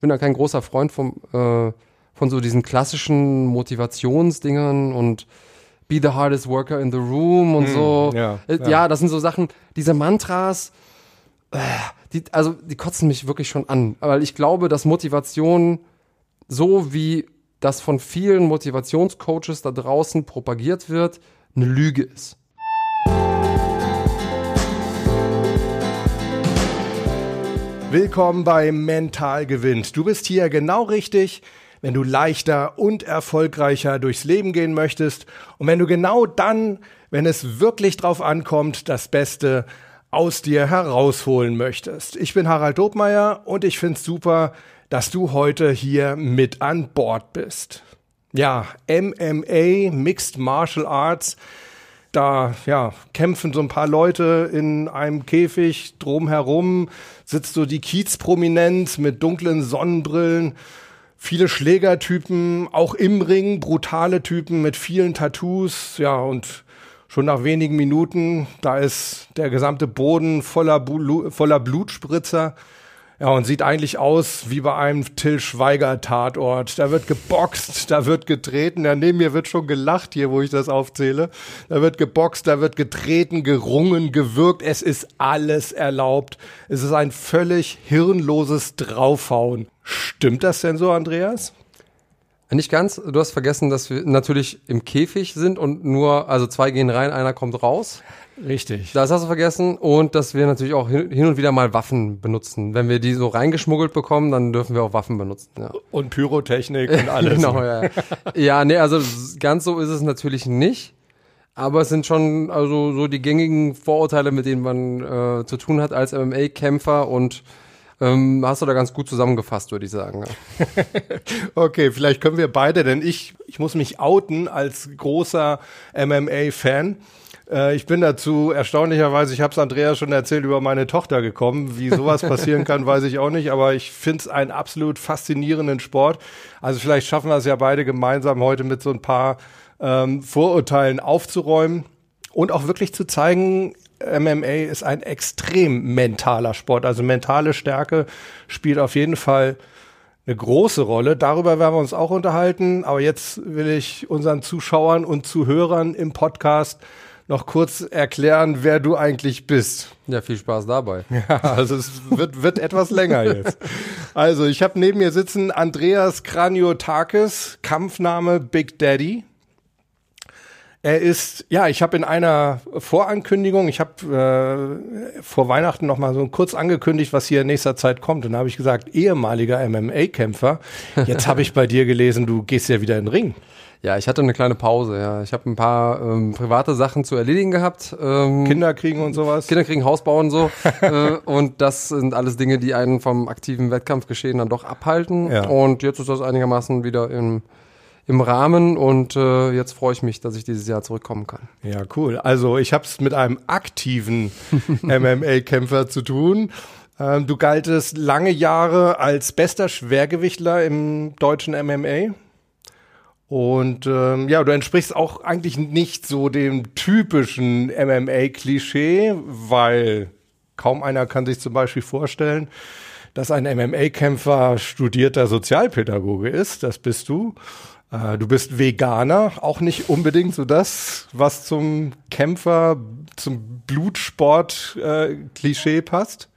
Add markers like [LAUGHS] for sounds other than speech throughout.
bin da kein großer Freund vom, äh, von so diesen klassischen Motivationsdingern und be the hardest worker in the room und Hm, so. ja, Äh, ja. ja, das sind so Sachen, diese Mantras, äh, die, also die kotzen mich wirklich schon an. Weil ich glaube, dass Motivation so wie das von vielen Motivationscoaches da draußen propagiert wird, eine Lüge ist. Willkommen bei Mental gewinnt. Du bist hier genau richtig, wenn du leichter und erfolgreicher durchs Leben gehen möchtest und wenn du genau dann, wenn es wirklich drauf ankommt, das Beste aus dir herausholen möchtest. Ich bin Harald Dobmeier und ich find's super, dass du heute hier mit an Bord bist. Ja, MMA, Mixed Martial Arts, da ja, kämpfen so ein paar Leute in einem Käfig drumherum, sitzt so die Kiezprominenz mit dunklen Sonnenbrillen, viele Schlägertypen, auch im Ring, brutale Typen mit vielen Tattoos, ja, und schon nach wenigen Minuten, da ist der gesamte Boden voller, Blu voller Blutspritzer. Ja, und sieht eigentlich aus wie bei einem Till Schweiger Tatort. Da wird geboxt, da wird getreten. Ja, neben mir wird schon gelacht hier, wo ich das aufzähle. Da wird geboxt, da wird getreten, gerungen, gewürgt. Es ist alles erlaubt. Es ist ein völlig hirnloses Draufhauen. Stimmt das denn so, Andreas? Nicht ganz. Du hast vergessen, dass wir natürlich im Käfig sind und nur, also zwei gehen rein, einer kommt raus. Richtig. Das hast du vergessen. Und dass wir natürlich auch hin und wieder mal Waffen benutzen. Wenn wir die so reingeschmuggelt bekommen, dann dürfen wir auch Waffen benutzen. Ja. Und Pyrotechnik und [LAUGHS] alles. Genau, ja. ja, nee, also ganz so ist es natürlich nicht. Aber es sind schon also so die gängigen Vorurteile, mit denen man äh, zu tun hat als MMA-Kämpfer und ähm, hast du da ganz gut zusammengefasst, würde ich sagen. Ja. [LAUGHS] Okay, vielleicht können wir beide, denn ich, ich muss mich outen als großer MMA-Fan. Äh, ich bin dazu erstaunlicherweise, ich habe es Andrea schon erzählt, über meine Tochter gekommen. Wie sowas passieren kann, [LAUGHS] weiß ich auch nicht, aber ich finde es einen absolut faszinierenden Sport. Also vielleicht schaffen wir es ja beide gemeinsam heute mit so ein paar ähm, Vorurteilen aufzuräumen und auch wirklich zu zeigen, MMA ist ein extrem mentaler Sport. Also mentale Stärke spielt auf jeden Fall eine große Rolle. Darüber werden wir uns auch unterhalten. Aber jetzt will ich unseren Zuschauern und Zuhörern im Podcast noch kurz erklären, wer du eigentlich bist. ja, viel Spaß dabei. [LAUGHS] Ja, also es wird, wird etwas länger jetzt. Also ich habe neben mir sitzen Andreas Kraniotakis, Kampfname Big Daddy. Er ist, ja, ich habe in einer Vorankündigung, ich habe äh, vor Weihnachten noch mal so kurz angekündigt, was hier in nächster Zeit kommt. Und da habe ich gesagt, ehemaliger MMA-Kämpfer. Jetzt habe ich bei dir gelesen, du gehst ja wieder in den Ring. Ja, ich hatte eine kleine Pause, ja. Ich habe ein paar ähm, private Sachen zu erledigen gehabt. Ähm, Kinder kriegen und sowas. Kinder kriegen Haus bauen so. [LAUGHS] äh, und das sind alles Dinge, die einen vom aktiven Wettkampfgeschehen dann doch abhalten. Ja. Und jetzt ist das einigermaßen wieder im, im Rahmen und äh, jetzt freue ich mich, dass ich dieses Jahr zurückkommen kann. Ja, cool. Also ich habe es mit einem aktiven [LAUGHS] MMA-Kämpfer zu tun. Ähm, du galtest lange Jahre als bester Schwergewichtler im deutschen MMA. Und ähm, ja, du entsprichst auch eigentlich nicht so dem typischen MMA-Klischee, weil kaum einer kann sich zum Beispiel vorstellen, dass ein MMA-Kämpfer studierter Sozialpädagoge ist. Das bist du. Äh, Du bist Veganer, auch nicht unbedingt so das, was zum Kämpfer, zum Blutsport-Klischee passt.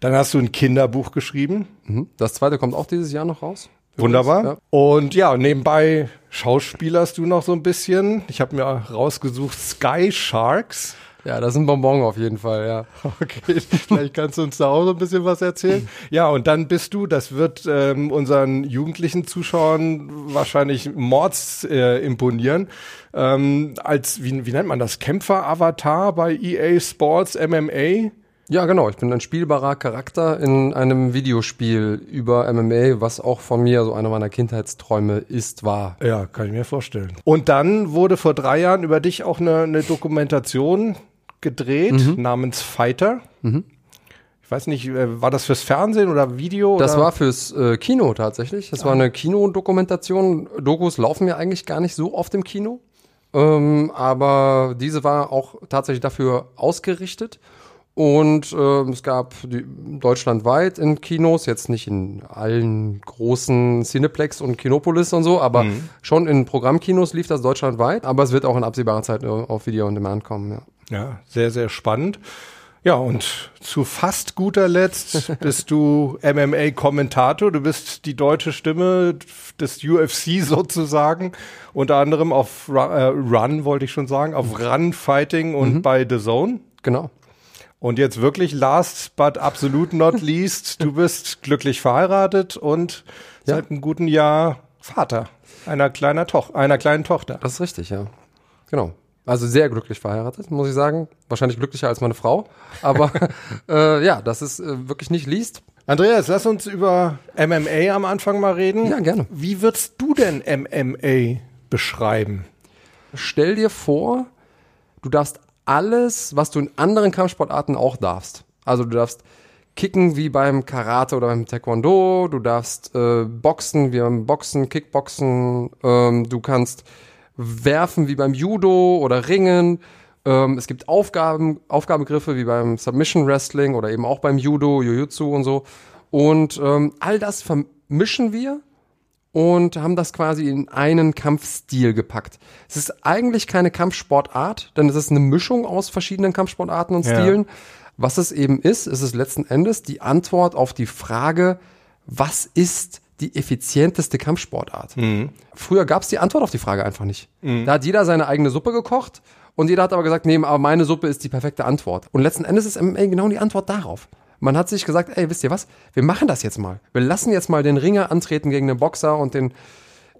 Dann hast du ein Kinderbuch geschrieben. Mhm. Das zweite kommt auch dieses Jahr noch raus. Wunderbar. Ja. Und ja, nebenbei schauspielerst du noch so ein bisschen. Ich habe mir rausgesucht Sky Sharks. Ja, das ist ein Bonbon auf jeden Fall, ja. [LAUGHS] Okay, vielleicht kannst du uns da auch so ein bisschen was erzählen. Ja, und dann bist du, das wird ähm, unseren jugendlichen Zuschauern wahrscheinlich mords äh, imponieren, ähm, als, wie, wie nennt man das, Kämpfer-Avatar bei EA Sports MMA. Ja, genau. Ich bin ein spielbarer Charakter in einem Videospiel über MMA, was auch von mir so einer meiner Kindheitsträume ist, war. Ja, kann ich mir vorstellen. Und dann wurde vor drei Jahren über dich auch eine, eine Dokumentation gedreht namens Fighter. Ich weiß nicht, äh, war das fürs Fernsehen oder Video? Das oder? war fürs äh, Kino tatsächlich. Das war eine Kinodokumentation. Dokus laufen ja eigentlich gar nicht so oft im Kino. Ähm, aber diese war auch tatsächlich dafür ausgerichtet. Und äh, es gab die, deutschlandweit in Kinos, jetzt nicht in allen großen Cineplex und Kinopolis und so, aber Mhm. schon in Programmkinos lief das deutschlandweit. Aber es wird auch in absehbarer Zeit auf Video on Demand kommen. Ja. Ja, sehr, sehr spannend. Ja, und zu fast guter Letzt [LAUGHS] bist du MMA-Kommentator. Du bist die deutsche Stimme des UFC sozusagen. Unter anderem auf Ru äh, Run, wollte ich schon sagen, auf Run Fighting und bei The Zone. Genau. Und jetzt wirklich last but absolute not [LAUGHS] least, du bist glücklich verheiratet und Ja. seit einem guten Jahr Vater einer, kleiner Toch einer kleinen Tochter. Das ist richtig, ja. Genau. Also sehr glücklich verheiratet, muss ich sagen. Wahrscheinlich glücklicher als meine Frau. Aber [LAUGHS] äh, ja, das ist äh, wirklich nicht liest. Andreas, lass uns über MMA am Anfang mal reden. Ja, gerne. Wie würdest du denn MMA beschreiben? Stell dir vor, du darfst alles, was du in anderen Kampfsportarten auch darfst. Also du darfst kicken wie beim Karate oder beim Taekwondo, du darfst äh, boxen wie beim Boxen, Kickboxen, ähm, du kannst werfen wie beim Judo oder Ringen. Ähm, es gibt Aufgaben, Aufgabengriffe wie beim Submission Wrestling oder eben auch beim Judo, Jujutsu und so. Und ähm, all das vermischen wir und haben das quasi in einen Kampfstil gepackt. Es ist eigentlich keine Kampfsportart, denn es ist eine Mischung aus verschiedenen Kampfsportarten und Ja. Stilen. Was es eben ist, ist es letzten Endes die Antwort auf die Frage, was ist die effizienteste Kampfsportart? Früher gab es die Antwort auf die Frage einfach nicht. Da hat jeder seine eigene Suppe gekocht und jeder hat aber gesagt, nee, aber meine Suppe ist die perfekte Antwort. Und letzten Endes ist MMA genau die Antwort darauf. Man hat sich gesagt, ey, wisst ihr was? Wir machen das jetzt mal. Wir lassen jetzt mal den Ringer antreten gegen den Boxer und den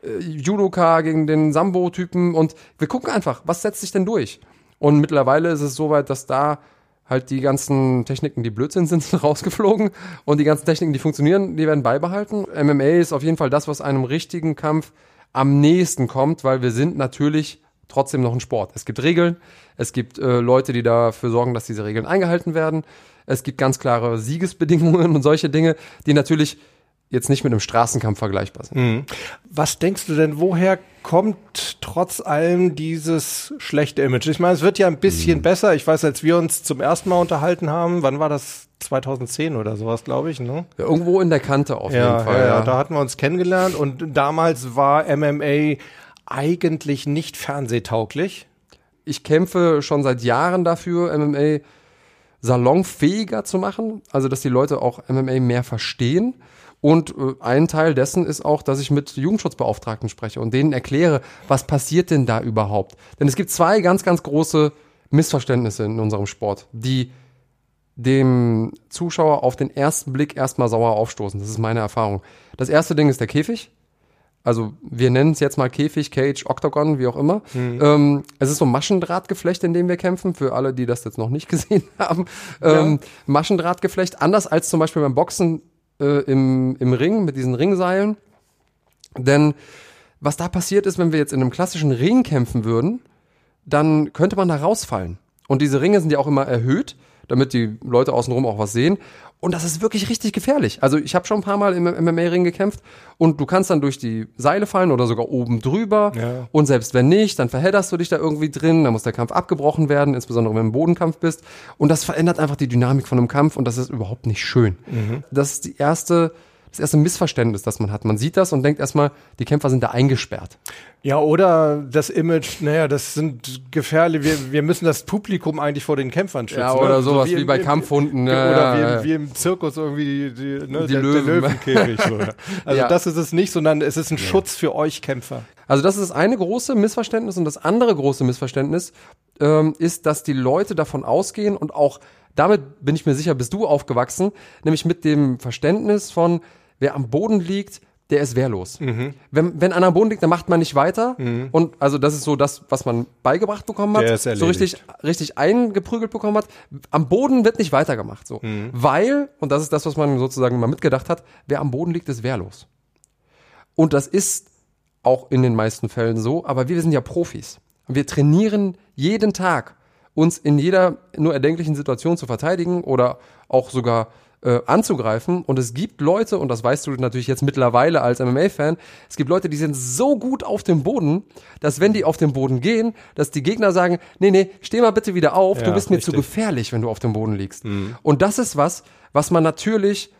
äh, Judoka gegen den Sambo-Typen und wir gucken einfach, was setzt sich denn durch? Und mittlerweile ist es soweit, dass da halt die ganzen Techniken, die Blödsinn sind, [LAUGHS] sind rausgeflogen und die ganzen Techniken, die funktionieren, die werden beibehalten. MMA ist auf jeden Fall das, was einem richtigen Kampf am nächsten kommt, weil wir sind natürlich trotzdem noch ein Sport. Es gibt Regeln, es gibt äh, Leute, die dafür sorgen, dass diese Regeln eingehalten werden. Es gibt ganz klare Siegesbedingungen und solche Dinge, die natürlich jetzt nicht mit einem Straßenkampf vergleichbar sind. Was denkst du denn, woher kommt trotz allem dieses schlechte Image? Ich meine, es wird ja ein bisschen besser. Ich weiß, als wir uns zum ersten Mal unterhalten haben, wann war das? 2010 oder sowas, glaube ich, ne? Ja, irgendwo in der Kante auf Ja, jeden Fall. ja, ja, da hatten wir uns kennengelernt und damals war MMA eigentlich nicht fernsehtauglich. ich kämpfe schon seit Jahren dafür, MMA salonfähiger zu machen, also dass die Leute auch MMA mehr verstehen. Und äh, ein Teil dessen ist auch, dass ich mit Jugendschutzbeauftragten spreche und denen erkläre, was passiert denn da überhaupt. Denn es gibt zwei ganz, ganz große Missverständnisse in unserem Sport, die dem Zuschauer auf den ersten Blick erstmal sauer aufstoßen. Das ist meine Erfahrung. Das erste Ding ist der Käfig. Also wir nennen es jetzt mal Käfig, Cage, Octagon, wie auch immer. Ähm, es ist so ein Maschendrahtgeflecht, in dem wir kämpfen, für alle, die das jetzt noch nicht [LAUGHS] gesehen haben. Ähm, Maschendrahtgeflecht, anders als zum Beispiel beim Boxen äh, im, im Ring mit diesen Ringseilen. Denn was da passiert ist, wenn wir jetzt in einem klassischen Ring kämpfen würden, dann könnte man da rausfallen. Und diese Ringe sind ja auch immer erhöht, damit die Leute außenrum auch was sehen. Und das ist wirklich richtig gefährlich. Also ich habe schon ein paar Mal im MMA-Ring gekämpft und du kannst dann durch die Seile fallen oder sogar oben drüber. Ja. Und selbst wenn nicht, dann verhedderst du dich da irgendwie drin, dann muss der Kampf abgebrochen werden, insbesondere wenn du im Bodenkampf bist. Und das verändert einfach die Dynamik von einem Kampf und das ist überhaupt nicht schön. Das ist die erste, das erste Missverständnis, das man hat. Man sieht das und denkt erstmal, die Kämpfer sind da eingesperrt. Ja, oder das Image, naja, das sind gefährlich, wir, wir müssen das Publikum eigentlich vor den Kämpfern schützen. Ja, ne? oder sowas wie im- bei im- Kampfhunden, ja, oder ja, wie, wie im Zirkus irgendwie die, die, ne, Die der, Löwen. der Löwenkäfig. So, ja. [LAUGHS] Also das ist es nicht, sondern es ist ein Schutz für euch Kämpfer. Also das ist das eine große Missverständnis und das andere große Missverständnis ähm, ist, dass die Leute davon ausgehen und auch damit bin ich mir sicher, bist du aufgewachsen, nämlich mit dem Verständnis von, wer am Boden liegt, der ist wehrlos. Mhm. Wenn, wenn einer am Boden liegt, dann macht man nicht weiter. Und also das ist so das, was man beigebracht bekommen hat, so richtig, richtig eingeprügelt bekommen hat. Am Boden wird nicht weitergemacht, so. Mhm. Weil, und das ist das, was man sozusagen mal mitgedacht hat, wer am Boden liegt, ist wehrlos. Und das ist auch in den meisten Fällen so, aber wir sind ja Profis. Wir trainieren jeden Tag, uns in jeder nur erdenklichen Situation zu verteidigen oder auch sogar äh, anzugreifen. Und es gibt Leute, und das weißt du natürlich jetzt mittlerweile als MMA-Fan, es gibt Leute, die sind so gut auf dem Boden, dass wenn die auf den Boden gehen, dass die Gegner sagen, nee, nee, steh mal bitte wieder auf, Ja, du bist mir richtig. zu gefährlich, wenn du auf dem Boden liegst. Und das ist was, was man natürlich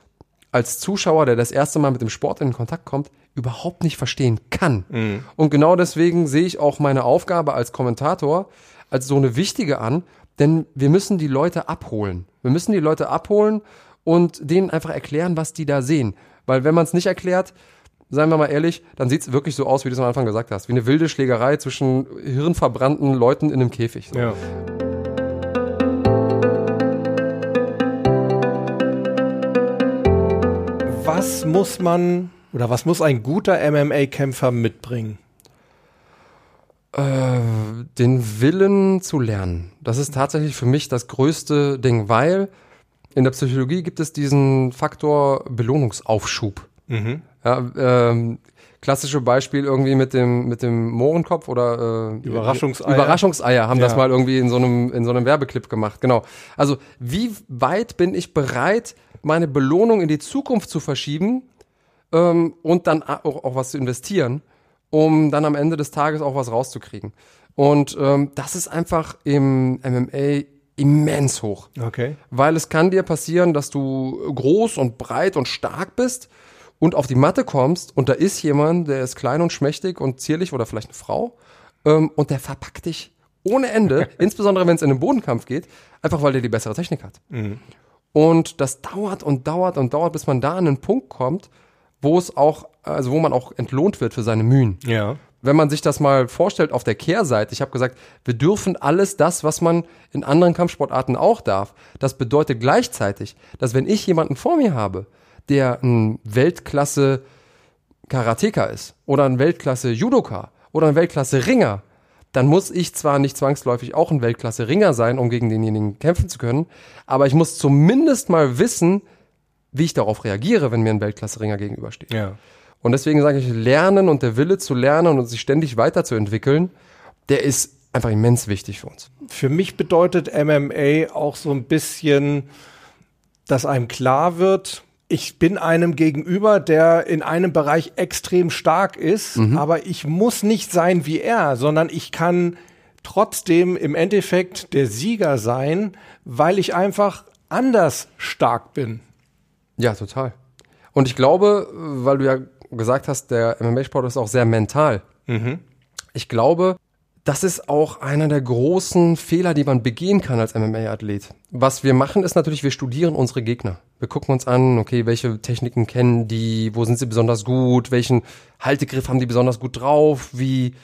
als Zuschauer, der das erste Mal mit dem Sport in Kontakt kommt, überhaupt nicht verstehen kann. Und genau deswegen sehe ich auch meine Aufgabe als Kommentator als so eine wichtige an, denn wir müssen die Leute abholen. Wir müssen die Leute abholen und denen einfach erklären, was die da sehen. Weil wenn man es nicht erklärt, seien wir mal ehrlich, dann sieht es wirklich so aus, wie du es am Anfang gesagt hast, wie eine wilde Schlägerei zwischen hirnverbrannten Leuten in einem Käfig. So. Ja. Was muss man oder was muss ein guter MMA-Kämpfer mitbringen? Äh, den Willen zu lernen. Das ist tatsächlich für mich das größte Ding, weil in der Psychologie gibt es diesen Faktor Belohnungsaufschub. Ja, ähm, klassische Beispiel irgendwie mit dem mit dem Mohrenkopf oder äh, Überraschungseier. Überraschungseier haben das Ja. mal irgendwie in so einem in so einem Werbeclip gemacht. Genau. Also wie weit bin ich bereit, meine Belohnung in die Zukunft zu verschieben ähm, und dann auch, auch was zu investieren, um dann am Ende des Tages auch was rauszukriegen. Und ähm, das ist einfach im MMA immens hoch. Okay. Weil es kann dir passieren, dass du groß und breit und stark bist und auf die Matte kommst und da ist jemand, der ist klein und schmächtig und zierlich oder vielleicht eine Frau ähm, und der verpackt dich ohne Ende, [LAUGHS] insbesondere wenn es in den Bodenkampf geht, einfach weil der die bessere Technik hat. Und das dauert und dauert und dauert, bis man da an einen Punkt kommt, wo es auch, also wo man auch entlohnt wird für seine Mühen Ja. Wenn man sich das mal vorstellt auf der Kehrseite, ich habe gesagt, wir dürfen alles das, was man in anderen Kampfsportarten auch darf. Das bedeutet gleichzeitig, dass wenn ich jemanden vor mir habe, der ein Weltklasse Karateka ist oder ein Weltklasse Judoka oder ein Weltklasse Ringer, dann muss ich zwar nicht zwangsläufig auch ein Weltklasse Ringer sein, um gegen denjenigen kämpfen zu können, aber ich muss zumindest mal wissen, wie ich darauf reagiere, wenn mir ein Weltklasse Ringer gegenübersteht. Ja. Und deswegen sage ich, Lernen und der Wille zu lernen und sich ständig weiterzuentwickeln, der ist einfach immens wichtig für uns. Für mich bedeutet MMA auch so ein bisschen, dass einem klar wird, ich bin einem gegenüber, der in einem Bereich extrem stark ist, aber ich muss nicht sein wie er, sondern ich kann trotzdem im Endeffekt der Sieger sein, weil ich einfach anders stark bin. Ja, total. Und ich glaube, weil du ja gesagt hast, der MMA-Sport ist auch sehr mental. Ich glaube, das ist auch einer der großen Fehler, die man begehen kann als MMA-Athlet. Was wir machen, ist natürlich, wir studieren unsere Gegner. Wir gucken uns an, okay, welche Techniken kennen die, wo sind sie besonders gut, welchen Haltegriff haben die besonders gut drauf, wie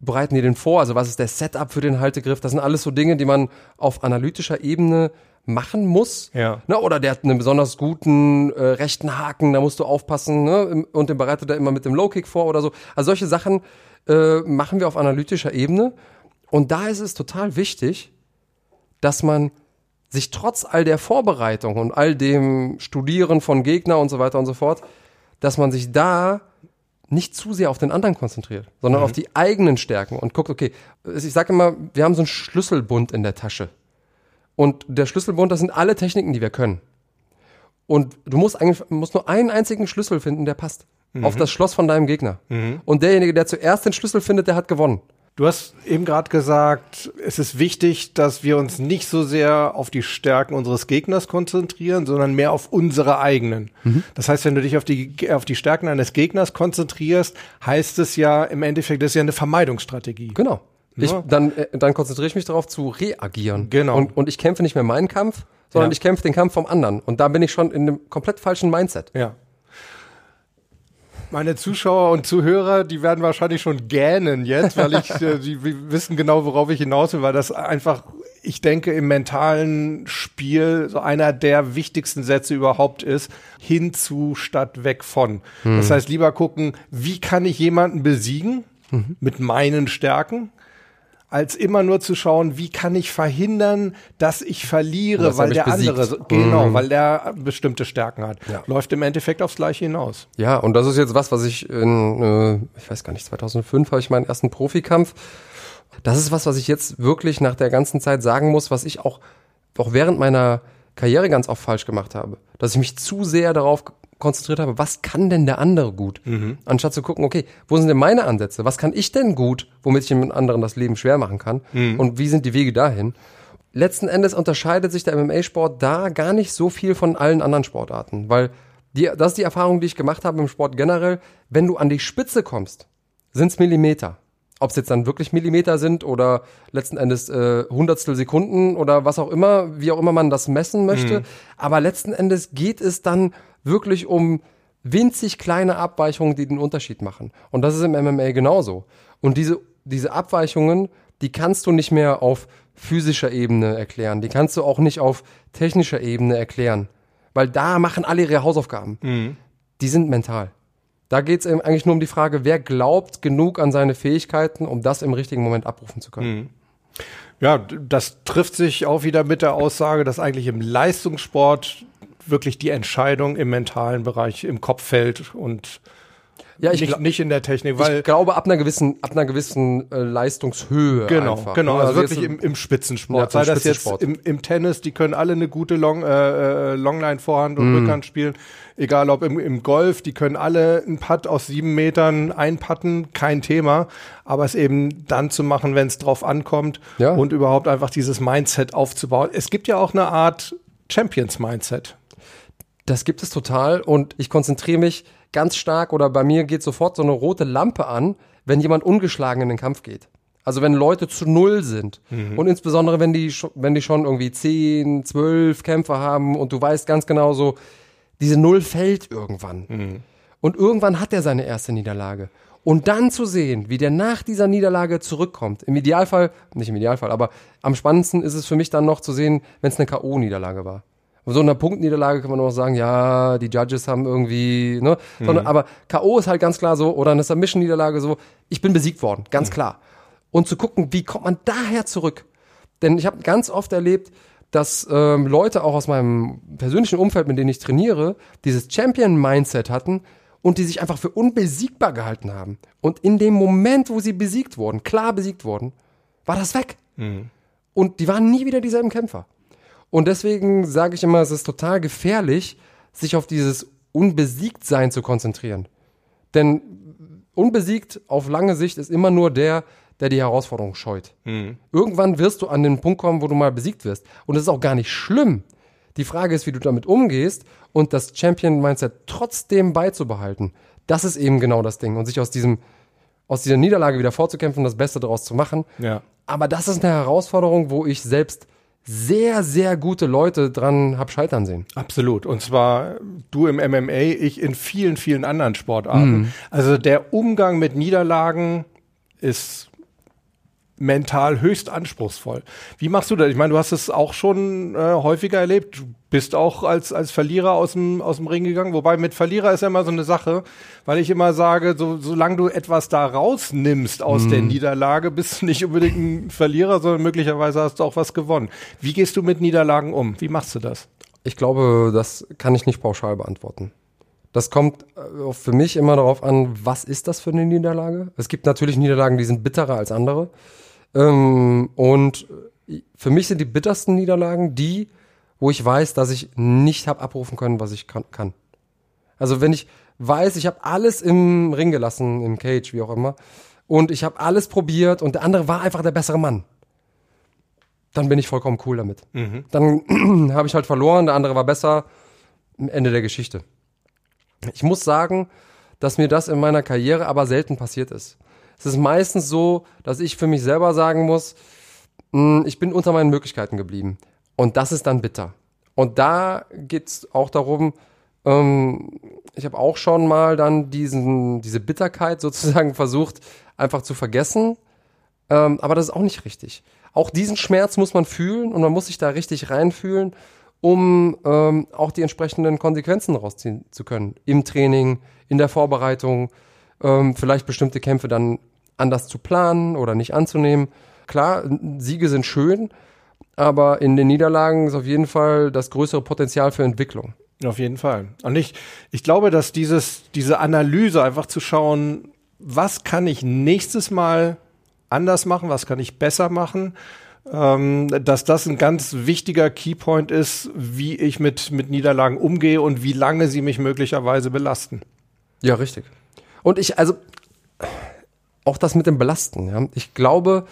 bereiten die den vor, also was ist der Setup für den Haltegriff. Das sind alles so Dinge, die man auf analytischer Ebene machen muss. Ja. Ne, oder der hat einen besonders guten äh, rechten Haken, da musst du aufpassen, ne? Und den bereitet er immer mit dem Low Kick vor oder so. Also solche Sachen äh, machen wir auf analytischer Ebene. Und da ist es total wichtig, dass man sich trotz all der Vorbereitung und all dem Studieren von Gegner und so weiter und so fort, dass man sich da nicht zu sehr auf den anderen konzentriert, sondern auf die eigenen Stärken und guckt, okay, ich sage immer, wir haben so einen Schlüsselbund in der Tasche. Und der Schlüsselbund, das sind alle Techniken, die wir können. Und du musst eigentlich musst nur einen einzigen Schlüssel finden, der passt. Auf das Schloss von deinem Gegner. Und derjenige, der zuerst den Schlüssel findet, der hat gewonnen. Du hast eben gerade gesagt, es ist wichtig, dass wir uns nicht so sehr auf die Stärken unseres Gegners konzentrieren, sondern mehr auf unsere eigenen. Das heißt, wenn du dich auf die, auf die Stärken eines Gegners konzentrierst, heißt es ja im Endeffekt, das ist ja eine Vermeidungsstrategie. Genau. Ich, Ja. dann, äh, dann konzentriere ich mich darauf zu reagieren. Genau. Und, und ich kämpfe nicht mehr meinen Kampf, sondern Ja. ich kämpfe den Kampf vom anderen. Und da bin ich schon in einem komplett falschen Mindset. Ja. Meine Zuschauer und Zuhörer, die werden wahrscheinlich schon gähnen jetzt, weil ich, [LAUGHS] äh, die wissen genau, worauf ich hinaus will, weil das einfach, ich denke, im mentalen Spiel so einer der wichtigsten Sätze überhaupt ist, hinzu statt weg von. Das heißt, lieber gucken, wie kann ich jemanden besiegen mit meinen Stärken, als immer nur zu schauen, wie kann ich verhindern, dass ich verliere, Das weil der besiegt. andere, genau, weil der bestimmte Stärken hat. Ja. Läuft im Endeffekt aufs Gleiche hinaus. Ja, und das ist jetzt was, was ich in, äh, ich weiß gar nicht, 2005 habe ich meinen ersten Profikampf. Das ist was, was ich jetzt wirklich nach der ganzen Zeit sagen muss, was ich auch, auch während meiner Karriere ganz oft falsch gemacht habe. Dass ich mich zu sehr darauf konzentriert habe, was kann denn der andere gut? Mhm. Anstatt zu gucken, okay, wo sind denn meine Ansätze? Was kann ich denn gut, womit ich dem anderen das Leben schwer machen kann? Mhm. Und wie sind die Wege dahin? Letzten Endes unterscheidet sich der MMA-Sport da gar nicht so viel von allen anderen Sportarten, weil die, das ist die Erfahrung, die ich gemacht habe im Sport generell. Wenn du an die Spitze kommst, sind's Millimeter. Ob es jetzt dann wirklich Millimeter sind oder letzten Endes äh, Hundertstel Sekunden oder was auch immer, wie auch immer man das messen möchte. Mhm. Aber letzten Endes geht es dann wirklich um winzig kleine Abweichungen, die den Unterschied machen. Und das ist im MMA genauso. Und diese, diese Abweichungen, die kannst du nicht mehr auf physischer Ebene erklären. Die kannst du auch nicht auf technischer Ebene erklären. Weil da machen alle ihre Hausaufgaben. Mhm. Die sind mental. Da geht es eigentlich nur um die Frage, wer glaubt genug an seine Fähigkeiten, um das im richtigen Moment abrufen zu können. Mhm. Ja, das trifft sich auch wieder mit der Aussage, dass eigentlich im Leistungssport wirklich die Entscheidung im mentalen Bereich im Kopf fällt und ja, ich nicht, nicht in der Technik, weil ich glaube ab einer gewissen ab einer gewissen äh, Leistungshöhe genau einfach, genau ne? also, also wirklich im, im Spitzensport ja, sei das jetzt im, im Tennis die können alle eine gute Long äh, äh Longline Vorhand und mm. Rückhand spielen egal ob im, im Golf die können alle einen Putt aus sieben Metern einpatten kein Thema aber es eben dann zu machen wenn es drauf ankommt ja. und überhaupt einfach dieses Mindset aufzubauen es gibt ja auch eine Art Champions Mindset das gibt es total und ich konzentriere mich ganz stark oder bei mir geht sofort so eine rote Lampe an, wenn jemand ungeschlagen in den Kampf geht. Also wenn Leute zu null sind mhm. und insbesondere wenn die, wenn die schon irgendwie zehn, zwölf Kämpfer haben und du weißt ganz genau so, diese Null fällt irgendwann. Mhm. Und irgendwann hat er seine erste Niederlage. Und dann zu sehen, wie der nach dieser Niederlage zurückkommt. Im Idealfall, nicht im Idealfall, aber am spannendsten ist es für mich dann noch zu sehen, wenn es eine K.O.-Niederlage war so einer Punktniederlage kann man auch sagen, ja, die Judges haben irgendwie, ne? Sondern, mhm. Aber K.O. ist halt ganz klar so, oder eine Submission-Niederlage so, ich bin besiegt worden, ganz mhm. klar. Und zu gucken, wie kommt man daher zurück? Denn ich habe ganz oft erlebt, dass ähm, Leute auch aus meinem persönlichen Umfeld, mit denen ich trainiere, dieses Champion-Mindset hatten und die sich einfach für unbesiegbar gehalten haben. Und in dem Moment, wo sie besiegt wurden, klar besiegt wurden, war das weg. Mhm. Und die waren nie wieder dieselben Kämpfer. Und deswegen sage ich immer, es ist total gefährlich, sich auf dieses Unbesiegtsein zu konzentrieren. Denn unbesiegt auf lange Sicht ist immer nur der, der die Herausforderung scheut. Mhm. Irgendwann wirst du an den Punkt kommen, wo du mal besiegt wirst. Und das ist auch gar nicht schlimm. Die Frage ist, wie du damit umgehst und das Champion-Mindset trotzdem beizubehalten. Das ist eben genau das Ding. Und sich aus diesem, aus dieser Niederlage wieder vorzukämpfen, das Beste daraus zu machen. Ja. Aber das ist eine Herausforderung, wo ich selbst sehr, sehr gute Leute dran hab scheitern sehen. Absolut. Und zwar du im MMA, ich in vielen, vielen anderen Sportarten. Mhm. Also der Umgang mit Niederlagen ist mental höchst anspruchsvoll. Wie machst du das? Ich meine, du hast es auch schon äh, häufiger erlebt. Du bist auch als, als Verlierer aus dem, aus dem Ring gegangen. Wobei mit Verlierer ist ja immer so eine Sache, weil ich immer sage, so, solange du etwas da rausnimmst aus mhm. der Niederlage, bist du nicht unbedingt ein Verlierer, sondern möglicherweise hast du auch was gewonnen. Wie gehst du mit Niederlagen um? Wie machst du das? Ich glaube, das kann ich nicht pauschal beantworten. Das kommt äh, für mich immer darauf an, was ist das für eine Niederlage? Es gibt natürlich Niederlagen, die sind bitterer als andere. Ähm, und für mich sind die bittersten Niederlagen die, wo ich weiß, dass ich nicht habe abrufen können, was ich kann. kann. Also wenn ich weiß, ich habe alles im Ring gelassen, im Cage, wie auch immer, und ich habe alles probiert und der andere war einfach der bessere Mann, dann bin ich vollkommen cool damit. Mhm. Dann [CLEARS THROAT] habe ich halt verloren, der andere war besser, Ende der Geschichte. Ich muss sagen, dass mir das in meiner Karriere aber selten passiert ist. Es ist meistens so, dass ich für mich selber sagen muss, mh, hm, ich bin unter meinen Möglichkeiten geblieben. Und das ist dann bitter. Und da geht's auch darum, ähm, ich habe auch schon mal dann diesen, diese Bitterkeit [LAUGHS] sozusagen versucht, einfach zu vergessen. Ähm, aber das ist auch nicht richtig. Auch diesen Schmerz muss man fühlen und man muss sich da richtig reinfühlen, um ähm, auch die entsprechenden Konsequenzen rausziehen zu können. Im Training, in der Vorbereitung, ähm, vielleicht bestimmte Kämpfe dann anders zu planen oder nicht anzunehmen. Klar, Siege sind schön, aber in den Niederlagen ist auf jeden Fall das größere Potenzial für Entwicklung. Auf jeden Fall. Und ich, ich glaube, dass dieses, diese Analyse einfach zu schauen, was kann ich nächstes Mal anders machen, was kann ich besser machen, ähm, dass das ein ganz wichtiger Keypoint ist, wie ich mit, mit Niederlagen umgehe und wie lange sie mich möglicherweise belasten. Ja, richtig. Und ich, also, auch das mit dem Belasten, ja. Ich glaube,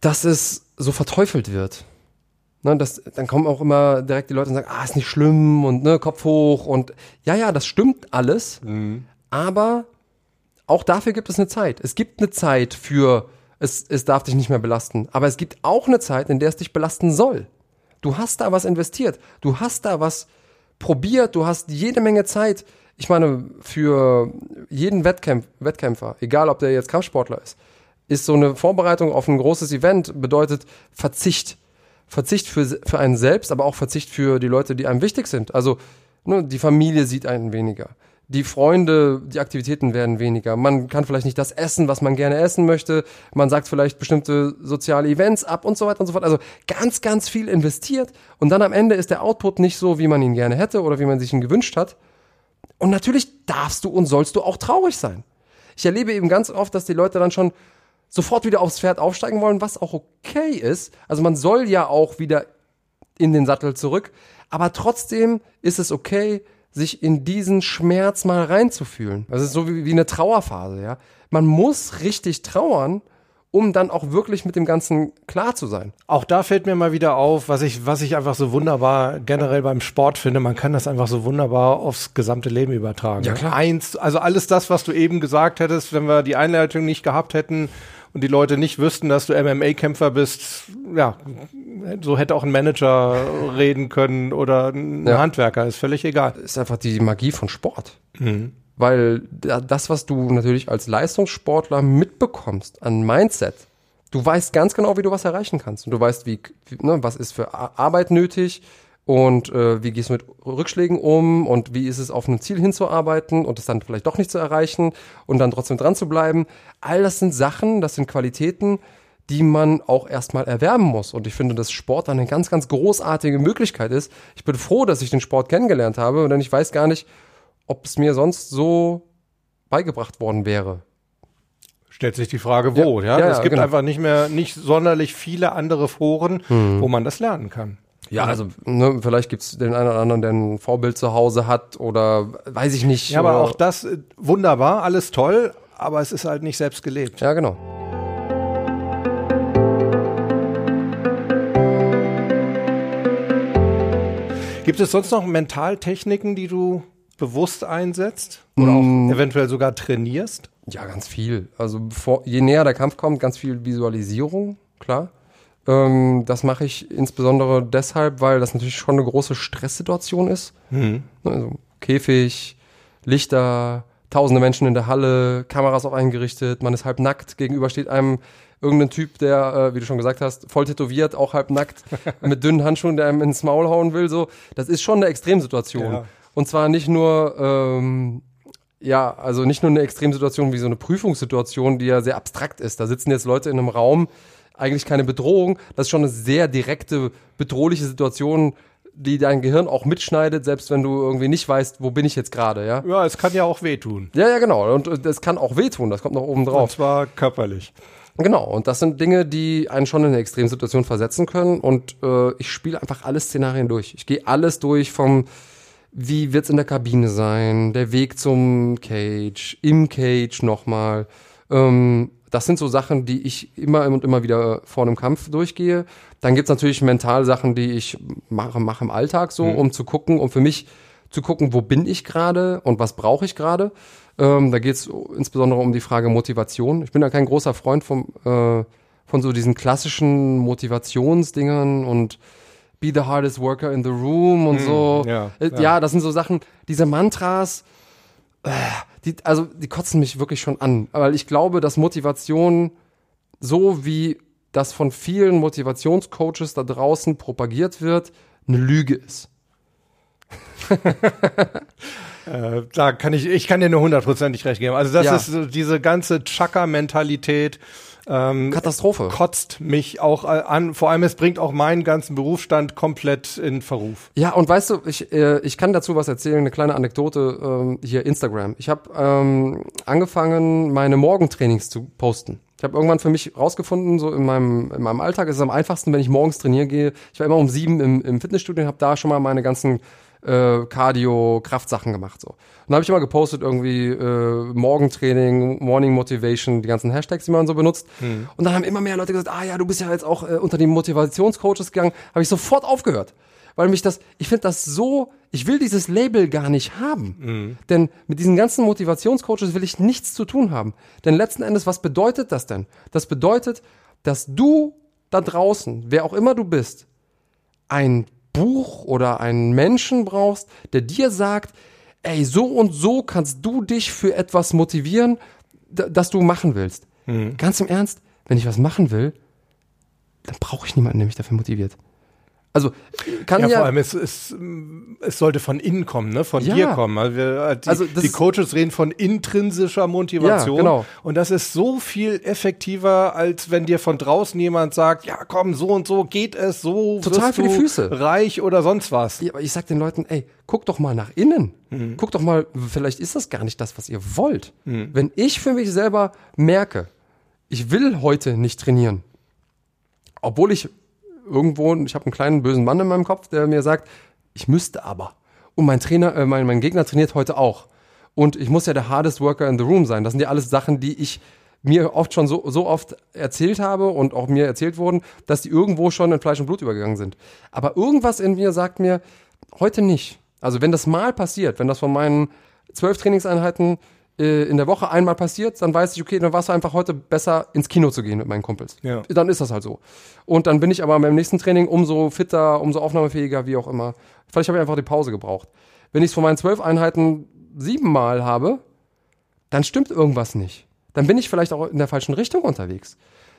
dass es so verteufelt wird. Ne, das, dann kommen auch immer direkt die Leute und sagen, ah, ist nicht schlimm und ne, Kopf hoch und ja, ja, das stimmt alles, mhm. aber auch dafür gibt es eine Zeit. Es gibt eine Zeit für, es, es darf dich nicht mehr belasten, aber es gibt auch eine Zeit, in der es dich belasten soll. Du hast da was investiert, du hast da was probiert, du hast jede Menge Zeit. Ich meine, für jeden Wettkämpf, Wettkämpfer, egal ob der jetzt Kampfsportler ist, ist so eine Vorbereitung auf ein großes Event bedeutet Verzicht Verzicht für, für einen selbst, aber auch Verzicht für die Leute, die einem wichtig sind. Also ne, die Familie sieht einen weniger. Die Freunde, die Aktivitäten werden weniger. Man kann vielleicht nicht das essen, was man gerne essen möchte. Man sagt vielleicht bestimmte soziale Events ab und so weiter und so fort. Also ganz, ganz viel investiert. Und dann am Ende ist der Output nicht so, wie man ihn gerne hätte oder wie man sich ihn gewünscht hat. Und natürlich darfst du und sollst du auch traurig sein. Ich erlebe eben ganz oft, dass die Leute dann schon sofort wieder aufs Pferd aufsteigen wollen, was auch okay ist. Also man soll ja auch wieder in den Sattel zurück, aber trotzdem ist es okay, sich in diesen Schmerz mal reinzufühlen. Ist so wie, wie eine Trauerphase, ja. Man muss richtig trauern, um dann auch wirklich mit dem Ganzen klar zu sein. Auch da fällt mir mal wieder auf, was ich, was ich einfach so wunderbar generell beim Sport finde. Man kann das einfach so wunderbar aufs gesamte Leben übertragen. Ja, klar. Eins, also alles das, was du eben gesagt hättest, wenn wir die Einleitung nicht gehabt hätten, und die Leute nicht wüssten, dass du MMA-Kämpfer bist, ja, so hätte auch ein Manager reden können oder ein ja. Handwerker, ist völlig egal. Ist einfach die Magie von Sport. Mhm. Weil das, was du natürlich als Leistungssportler mitbekommst an Mindset, du weißt ganz genau, wie du was erreichen kannst. Und du weißt, wie, ne, was ist für Arbeit nötig, und äh, wie gehst du mit Rückschlägen um und wie ist es auf ein Ziel hinzuarbeiten und es dann vielleicht doch nicht zu erreichen und dann trotzdem dran zu bleiben. All das sind Sachen, das sind Qualitäten, die man auch erstmal erwerben muss. Und ich finde, dass Sport eine ganz, ganz großartige Möglichkeit ist. Ich bin froh, dass ich den Sport kennengelernt habe, denn ich weiß gar nicht, ob es mir sonst so beigebracht worden wäre. Stellt sich die Frage, wo, ja? ja? ja es gibt genau. einfach nicht mehr, nicht sonderlich viele andere Foren, hm. wo man das lernen kann. Ja, also ne, vielleicht gibt's den einen oder anderen, der ein Vorbild zu Hause hat oder weiß ich nicht. Ja, aber auch das äh, wunderbar, alles toll, aber es ist halt nicht selbst gelebt. Ja, genau. Gibt es sonst noch Mentaltechniken, die du bewusst einsetzt oder mm. auch eventuell sogar trainierst? Ja, ganz viel. Also bevor, je näher der Kampf kommt, ganz viel Visualisierung, klar. Ähm, das mache ich insbesondere deshalb, weil das natürlich schon eine große Stresssituation ist. Mhm. Also Käfig, Lichter, tausende Menschen in der Halle, Kameras auch eingerichtet, man ist halb nackt, gegenüber steht einem irgendein Typ, der, äh, wie du schon gesagt hast, voll tätowiert, auch halb nackt, [LAUGHS] mit dünnen Handschuhen, der einem ins Maul hauen will. So, das ist schon eine Extremsituation. Ja. Und zwar nicht nur ähm, ja, also nicht nur eine Extremsituation wie so eine Prüfungssituation, die ja sehr abstrakt ist. Da sitzen jetzt Leute in einem Raum, eigentlich keine Bedrohung. Das ist schon eine sehr direkte, bedrohliche Situation, die dein Gehirn auch mitschneidet, selbst wenn du irgendwie nicht weißt, wo bin ich jetzt gerade, ja? Ja, es kann ja auch wehtun. Ja, ja, genau. Und es kann auch wehtun, das kommt noch oben drauf. Und zwar körperlich. Genau, und das sind Dinge, die einen schon in eine Extremsituation versetzen können. Und äh, ich spiele einfach alle Szenarien durch. Ich gehe alles durch vom, wie wird's in der Kabine sein, der Weg zum Cage, im Cage nochmal, ähm, das sind so Sachen, die ich immer und immer wieder vor einem Kampf durchgehe. Dann gibt's natürlich mental Sachen, die ich mache, mache im Alltag so, mhm. um zu gucken, um für mich zu gucken, wo bin ich gerade und was brauche ich gerade. Ähm, da geht's insbesondere um die Frage Motivation. Ich bin da kein großer Freund vom, äh, von so diesen klassischen Motivationsdingern und be the hardest worker in the room und mhm, so. Ja, äh, ja. ja, das sind so Sachen, diese Mantras, die, also die kotzen mich wirklich schon an, weil ich glaube, dass Motivation so wie das von vielen Motivationscoaches da draußen propagiert wird, eine Lüge ist. [LAUGHS] äh, da kann ich, ich kann dir nur hundertprozentig recht geben. Also das ja. ist so diese ganze Chaka-Mentalität, ähm, Katastrophe. Kotzt mich auch äh, an. Vor allem, es bringt auch meinen ganzen Berufsstand komplett in Verruf. Ja, und weißt du, ich, äh, ich kann dazu was erzählen, eine kleine Anekdote ähm, hier Instagram. Ich habe ähm, angefangen, meine Morgentrainings zu posten. Ich Ich habe irgendwann für mich rausgefunden, so in meinem, in meinem Alltag ist es am einfachsten, wenn ich morgens trainieren gehe. Ich war immer um sieben im, im Fitnessstudio und habe da schon mal meine ganzen äh, Cardio-Kraftsachen gemacht. So. Und dann habe ich immer gepostet, irgendwie äh, Morgentraining, Morning Motivation, die ganzen Hashtags, die man so benutzt. Hm. Und dann haben immer mehr Leute gesagt, ah ja, du bist ja jetzt auch äh, unter die Motivationscoaches gegangen. Habe ich sofort aufgehört. Weil mich das, ich finde das so, ich will dieses Label gar nicht haben. Hm. Denn mit diesen ganzen Motivationscoaches will ich nichts zu tun haben. Denn letzten Endes, was bedeutet das denn? Das bedeutet, dass du da draußen, wer auch immer du bist, ein Buch oder einen Menschen brauchst, der dir sagt, ey, so und so kannst du dich für etwas motivieren, das du machen willst. Ganz im Ernst, wenn ich was machen will, dann brauche ich niemanden, der mich dafür motiviert. Also, kann Ja, ja, vor allem, es, es, es sollte von innen kommen, ne? von Ja. dir kommen. Also, wir, äh, die, Also die Coaches reden von intrinsischer Motivation. Ja, genau. Und das ist so viel effektiver, als wenn dir von draußen jemand sagt, ja komm, so und so geht es, so Total wirst für die Füße. reich oder sonst was. Ja, aber ich sag den Leuten, ey, guck doch mal nach innen. Guck doch mal, vielleicht ist das gar nicht das, was ihr wollt. Wenn ich für mich selber merke, ich will heute nicht trainieren, obwohl ich irgendwo, ich habe einen kleinen bösen Mann in meinem Kopf, der mir sagt, ich müsste aber. Und mein Trainer, äh, mein, mein Gegner trainiert heute auch. Und ich muss ja der hardest worker in the room sein. Das sind ja alles Sachen, die ich mir oft schon so, so oft erzählt habe und auch mir erzählt wurden, dass die irgendwo schon in Fleisch und Blut übergegangen sind. Aber irgendwas in mir sagt mir, heute nicht. Also wenn das mal passiert, wenn das von meinen zwölf Trainingseinheiten äh, in der Woche einmal passiert, dann weiß ich, okay, dann war es einfach heute besser, ins Kino zu gehen mit meinen Kumpels. Ja. Dann ist das halt so. Und dann bin ich aber beim nächsten Training umso fitter, umso aufnahmefähiger, wie auch immer. Vielleicht habe ich einfach die Pause gebraucht. Wenn ich es von meinen zwölf Einheiten siebenmal habe, dann stimmt irgendwas nicht. Dann bin ich vielleicht auch in der falschen Richtung unterwegs.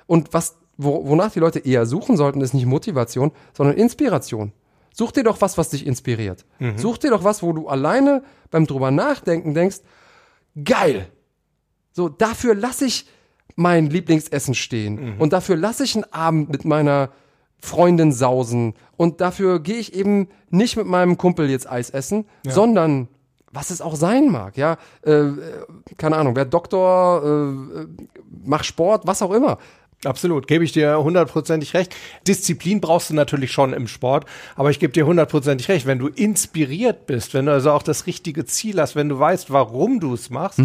Und was, wo, wonach die Leute eher suchen sollten, ist nicht Motivation, sondern Inspiration. Such dir doch was, was dich inspiriert. Such dir doch was, wo du alleine beim drüber nachdenken denkst, geil. So, dafür lasse ich mein Lieblingsessen stehen. Und dafür lasse ich einen Abend mit meiner Freundin sausen. Und dafür gehe ich eben nicht mit meinem Kumpel jetzt Eis essen, sondern was es auch sein mag, ja, äh, äh, keine Ahnung, wer Doktor, äh, äh, mach Sport, was auch immer. Absolut, gebe ich dir hundertprozentig recht. Disziplin brauchst du natürlich schon im Sport, aber ich gebe dir hundertprozentig recht. Wenn du inspiriert bist, wenn du also auch das richtige Ziel hast, wenn du weißt, warum du es machst,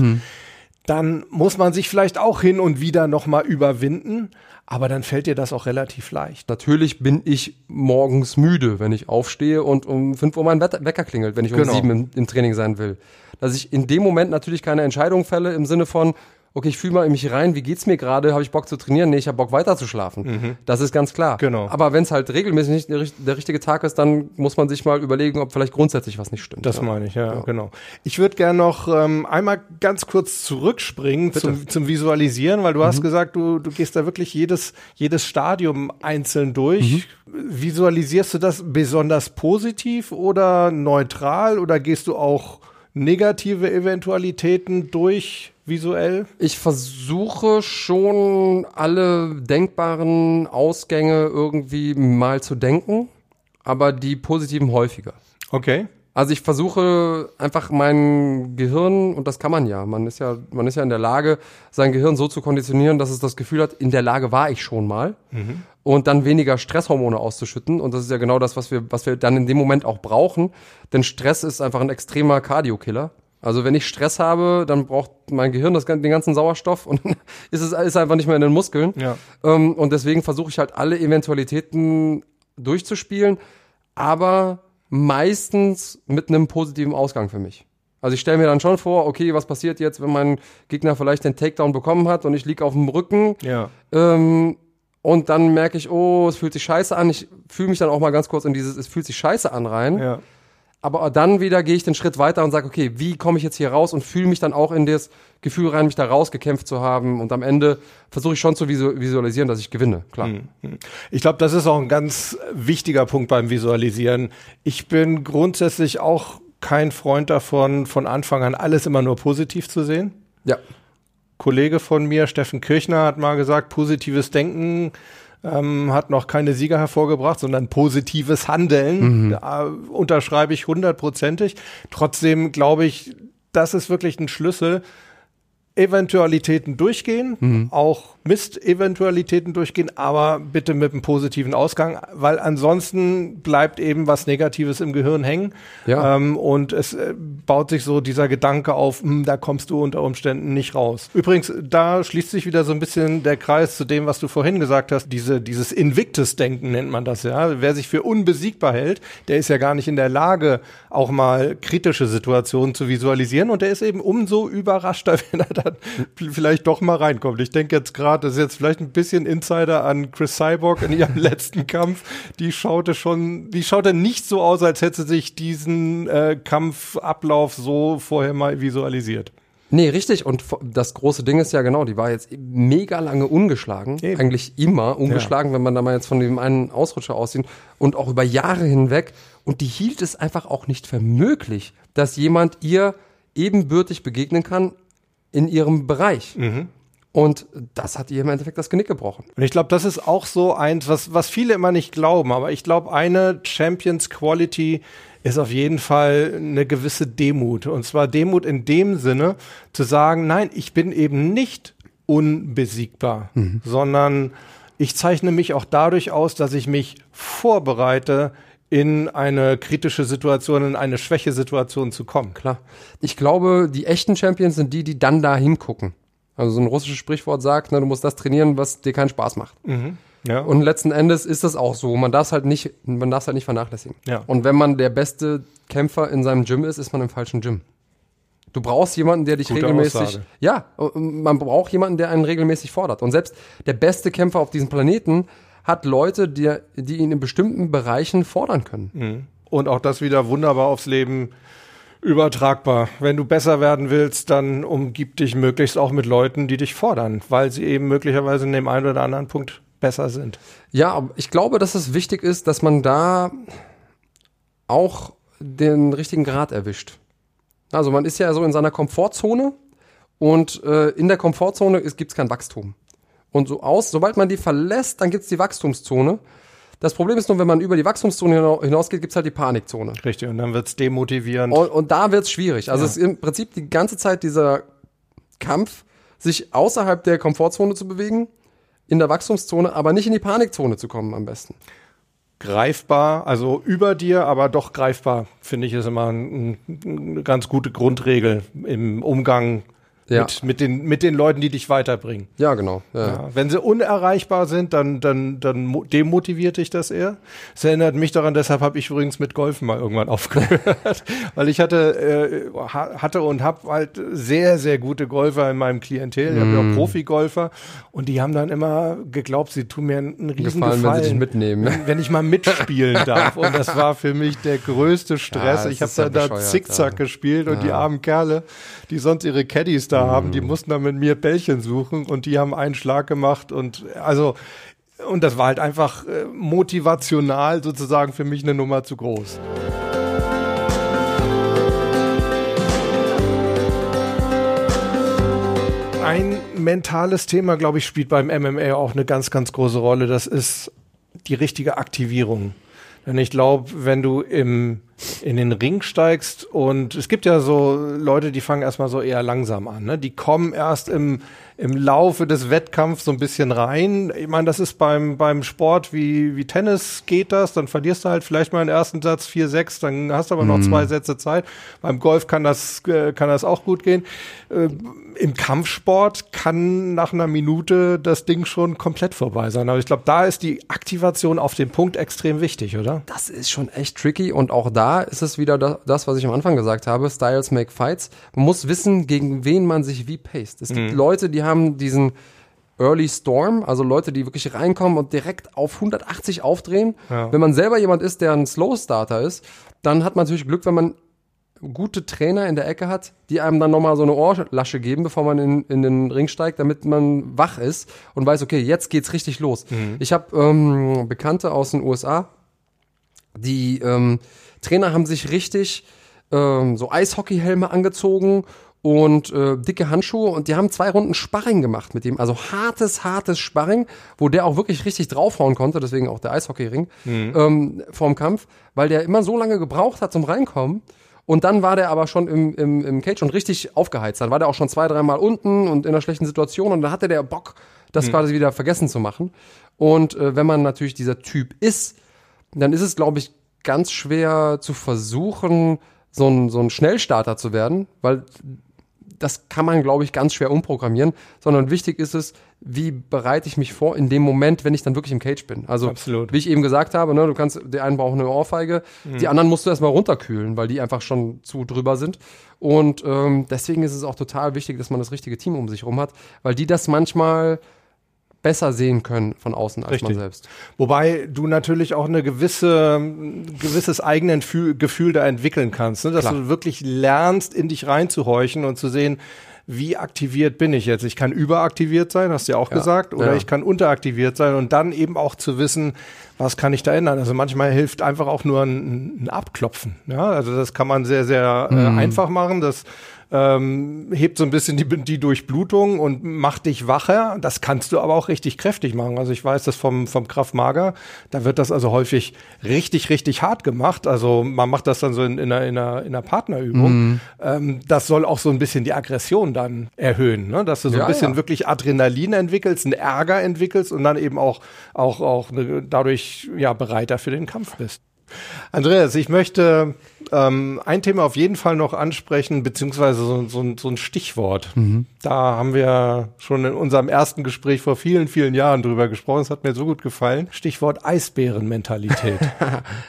dann muss man sich vielleicht auch hin und wieder nochmal überwinden, aber dann fällt dir das auch relativ leicht. Natürlich bin ich morgens müde, wenn ich aufstehe und um 5 Uhr mein Wecker klingelt, wenn ich um Genau. 7 im, im Training sein will. Dass ich in dem Moment natürlich keine Entscheidung fälle im Sinne von, okay, ich fühle mal in mich rein, wie geht's mir gerade, habe ich Bock zu trainieren? Nee, ich habe Bock weiter zu schlafen. Das ist ganz klar. Mhm. Genau. Aber wenn es halt regelmäßig nicht der, der richtige Tag ist, dann muss man sich mal überlegen, ob vielleicht grundsätzlich was nicht stimmt. Das ja. meine ich, ja, genau. Ich würde gerne noch ähm, einmal ganz kurz zurückspringen zum, zum Visualisieren, weil du hast gesagt, du, du gehst da wirklich jedes, jedes Stadium einzeln durch. Visualisierst du das besonders positiv oder neutral oder gehst du auch negative Eventualitäten durch visuell? Ich versuche schon alle denkbaren Ausgänge irgendwie mal zu denken, aber die positiven häufiger. Okay. Also ich versuche einfach mein Gehirn, und das kann man ja, man ist ja, man ist ja in der Lage, sein Gehirn so zu konditionieren, dass es das Gefühl hat, in der Lage war ich schon mal. Und dann weniger Stresshormone auszuschütten. Und das ist ja genau das, was wir, was wir dann in dem Moment auch brauchen. Denn Stress ist einfach ein extremer Cardio-Killer. Also wenn ich Stress habe, dann braucht mein Gehirn das, den ganzen Sauerstoff und dann [LAUGHS] ist es ist einfach nicht mehr in den Muskeln. Ja. Ähm, und deswegen versuche ich halt alle Eventualitäten durchzuspielen, aber meistens mit einem positiven Ausgang für mich. Also ich stelle mir dann schon vor, okay, was passiert jetzt, wenn mein Gegner vielleicht den Takedown bekommen hat und ich lieg auf dem Rücken Ja. ähm, und dann merke ich, oh, es fühlt sich scheiße an. Ich fühle mich dann auch mal ganz kurz in dieses, es fühlt sich scheiße an rein. Ja. Aber dann wieder gehe ich den Schritt weiter und sage, okay, wie komme ich jetzt hier raus und fühle mich dann auch in das Gefühl rein, mich da rausgekämpft zu haben. Und am Ende versuche ich schon zu visu visualisieren, dass ich gewinne. Klar. Ich glaube, das ist auch ein ganz wichtiger Punkt beim Visualisieren. Ich bin grundsätzlich auch kein Freund davon, von Anfang an alles immer nur positiv zu sehen. Ja. Kollege von mir, Steffen Kirchner, hat mal gesagt, positives Denken ähm, hat noch keine Sieger hervorgebracht, sondern positives Handeln. Da unterschreibe ich hundertprozentig. Trotzdem glaube ich, das ist wirklich ein Schlüssel. Eventualitäten durchgehen, Mhm. auch Mist-Eventualitäten durchgehen, aber bitte mit einem positiven Ausgang, weil ansonsten bleibt eben was Negatives im Gehirn hängen. Ja. Ähm, und es äh, baut sich so dieser Gedanke auf, hm, da kommst du unter Umständen nicht raus. Übrigens, da schließt sich wieder so ein bisschen der Kreis zu dem, was du vorhin gesagt hast. Diese, dieses Invictus-Denken nennt man das ja. Wer sich für unbesiegbar hält, der ist ja gar nicht in der Lage, auch mal kritische Situationen zu visualisieren. Und der ist eben umso überraschter, [LAUGHS] wenn er dann vielleicht doch mal reinkommt. Ich denke jetzt gerade, das ist jetzt vielleicht ein bisschen Insider an Chris Cyborg in ihrem [LAUGHS] letzten Kampf. Die schaute schon, die schaute nicht so aus, als hätte sie sich diesen äh, Kampfablauf so vorher mal visualisiert. Nee, richtig. Und das große Ding ist ja genau, die war jetzt mega lange ungeschlagen. Eben. Eigentlich immer ungeschlagen, wenn man da mal jetzt von dem einen Ausrutscher aussieht. Und auch über Jahre hinweg. Und die hielt es einfach auch nicht für möglich, dass jemand ihr ebenbürtig begegnen kann in ihrem Bereich. Und das hat ihr im Endeffekt das Genick gebrochen. Und ich glaube, das ist auch so eins, was, was viele immer nicht glauben. Aber ich glaube, eine Champions Quality ist auf jeden Fall eine gewisse Demut. Und zwar Demut in dem Sinne, zu sagen, nein, ich bin eben nicht unbesiegbar, sondern ich zeichne mich auch dadurch aus, dass ich mich vorbereite, in eine kritische Situation, in eine Schwächesituation zu kommen. Klar. Ich glaube, die echten Champions sind die, die dann da hingucken. Also so ein russisches Sprichwort sagt, ne, du musst das trainieren, was dir keinen Spaß macht. Ja. Und letzten Endes ist das auch so. Man darf es halt nicht, man darf halt nicht vernachlässigen. Ja. Und wenn man der beste Kämpfer in seinem Gym ist, ist man im falschen Gym. Du brauchst jemanden, der dich Gute regelmäßig, Aussage. ja, man braucht jemanden, der einen regelmäßig fordert. Und selbst der beste Kämpfer auf diesem Planeten hat Leute, die, die ihn in bestimmten Bereichen fordern können. Und auch das wieder wunderbar aufs Leben übertragbar. Wenn du besser werden willst, dann umgib dich möglichst auch mit Leuten, die dich fordern, weil sie eben möglicherweise in dem einen oder anderen Punkt besser sind. Ja, ich glaube, dass es wichtig ist, dass man da auch den richtigen Grad erwischt. Also man ist ja so in seiner Komfortzone und äh, in der Komfortzone gibt es kein Wachstum. Und so aus, sobald man die verlässt, dann gibt es die Wachstumszone. Das Problem ist nur, wenn man über die Wachstumszone hina- hinausgeht, gibt es halt die Panikzone. Richtig, und dann wird's demotivierend. Und, und da wird's schwierig. Also es ist im Prinzip die ganze Zeit dieser Kampf, sich außerhalb der Komfortzone zu bewegen, in der Wachstumszone, aber nicht in die Panikzone zu kommen am besten. greifbar, also über dir, aber doch greifbar, finde ich, ist immer ein, ein, eine ganz gute Grundregel im Umgang Ja. mit, mit, den, mit den Leuten, die dich weiterbringen. Ja, genau. Ja. Ja, wenn sie unerreichbar sind, dann, dann, dann mo- demotiviert dich das eher. Es erinnert mich daran, deshalb habe ich übrigens mit Golfen mal irgendwann [LAUGHS] aufgehört, weil ich hatte, äh, ha- hatte und habe halt sehr, sehr gute Golfer in meinem Klientel. Ich habe ja Mm. auch Profigolfer und die haben dann immer geglaubt, sie tun mir einen riesen Gefallen, Gefallen, wenn sie dich mitnehmen. wenn, wenn ich mal mitspielen [LAUGHS] darf. Und das war für mich der größte Stress. das ich habe dann da Zickzack gespielt und die armen Kerle, die sonst ihre Caddies da haben, Mhm. die mussten dann mit mir Bällchen suchen und die haben einen Schlag gemacht und also und das war halt einfach äh, motivational sozusagen für mich eine Nummer zu groß. Ein mentales Thema, glaube ich, spielt beim MMA auch eine ganz, ganz große Rolle. Das ist die richtige Aktivierung. Denn ich glaube, wenn du im, in den Ring steigst und es gibt ja so Leute, die fangen erstmal so eher langsam an. Ne? Die kommen erst im, im Laufe des Wettkampfs so ein bisschen rein. Ich meine, das ist beim, beim Sport wie, wie Tennis geht das. Dann verlierst du halt vielleicht mal den ersten Satz 4-6, dann hast du aber noch zwei Sätze Zeit. Beim Golf kann das, äh, kann das auch gut gehen. Äh, Im Kampfsport kann nach einer Minute das Ding schon komplett vorbei sein. Aber ich glaube, da ist die Aktivation auf den Punkt extrem wichtig, oder? Das ist schon echt tricky und auch da ist es wieder da- das, was ich am Anfang gesagt habe, Styles make fights. Man muss wissen, gegen wen man sich wie paced. Es gibt Leute, die haben diesen Early Storm, also Leute, die wirklich reinkommen und direkt auf 180 aufdrehen. Ja. Wenn man selber jemand ist, der ein Slow Starter ist, dann hat man natürlich Glück, wenn man gute Trainer in der Ecke hat, die einem dann nochmal so eine Ohrlasche geben, bevor man in, in den Ring steigt, damit man wach ist und weiß, okay, jetzt geht's richtig los. Ich habe ähm, Bekannte aus den USA, die ähm, Trainer haben sich richtig ähm, so Eishockeyhelme angezogen und äh, dicke Handschuhe und die haben zwei Runden Sparring gemacht mit ihm. Also hartes, hartes Sparring, wo der auch wirklich richtig draufhauen konnte, deswegen auch der Eishockeyring ähm, vorm Kampf, weil der immer so lange gebraucht hat zum Reinkommen. Und dann war der aber schon im, im, im Cage und richtig aufgeheizt. Dann war der auch schon zwei, dreimal unten und in einer schlechten Situation und dann hatte der Bock, das Mhm. quasi wieder vergessen zu machen. Und äh, wenn man natürlich dieser Typ ist, dann ist es, glaube ich, ganz schwer zu versuchen, so ein, so ein Schnellstarter zu werden, weil das kann man, glaube ich, ganz schwer umprogrammieren, sondern wichtig ist es, wie bereite ich mich vor in dem Moment, wenn ich dann wirklich im Cage bin. Also, Absolut. wie ich eben gesagt habe, ne, du kannst, die einen brauchen eine Ohrfeige, die anderen musst du erstmal runterkühlen, weil die einfach schon zu drüber sind. Und ähm, deswegen ist es auch total wichtig, dass man das richtige Team um sich rum hat, weil die das manchmal besser sehen können von außen als man Richtig. selbst. Wobei du natürlich auch eine gewisse, ein gewisses eigenen Gefühl, Gefühl da entwickeln kannst, ne? dass Klar. du wirklich lernst, in dich reinzuhorchen und zu sehen, wie aktiviert bin ich jetzt? Ich kann überaktiviert sein, hast du ja auch Ja. gesagt, oder Ja. ich kann unteraktiviert sein und dann eben auch zu wissen, was kann ich da ändern? Also manchmal hilft einfach auch nur ein, ein Abklopfen. Ja, also das kann man sehr, sehr äh, einfach machen. Das ähm, hebt so ein bisschen die, die Durchblutung und macht dich wacher. Das kannst du aber auch richtig kräftig machen. Also ich weiß das vom, vom Kraft Mager, da wird das also häufig richtig, richtig hart gemacht. Also man macht das dann so in, in, einer, in, einer, in einer Partnerübung. Ähm, das soll auch so ein bisschen die Aggression dann erhöhen, ne? dass du so ein Ja, bisschen ja. wirklich Adrenalin entwickelst, einen Ärger entwickelst und dann eben auch, auch, auch eine, dadurch ja, bereiter für den Kampf bist. Andreas, ich möchte ähm, ein Thema auf jeden Fall noch ansprechen, beziehungsweise so, so, ein- so ein Stichwort. Da haben wir schon in unserem ersten Gespräch vor vielen, vielen Jahren drüber gesprochen. Es hat mir so gut gefallen. Stichwort Eisbärenmentalität. [LAUGHS]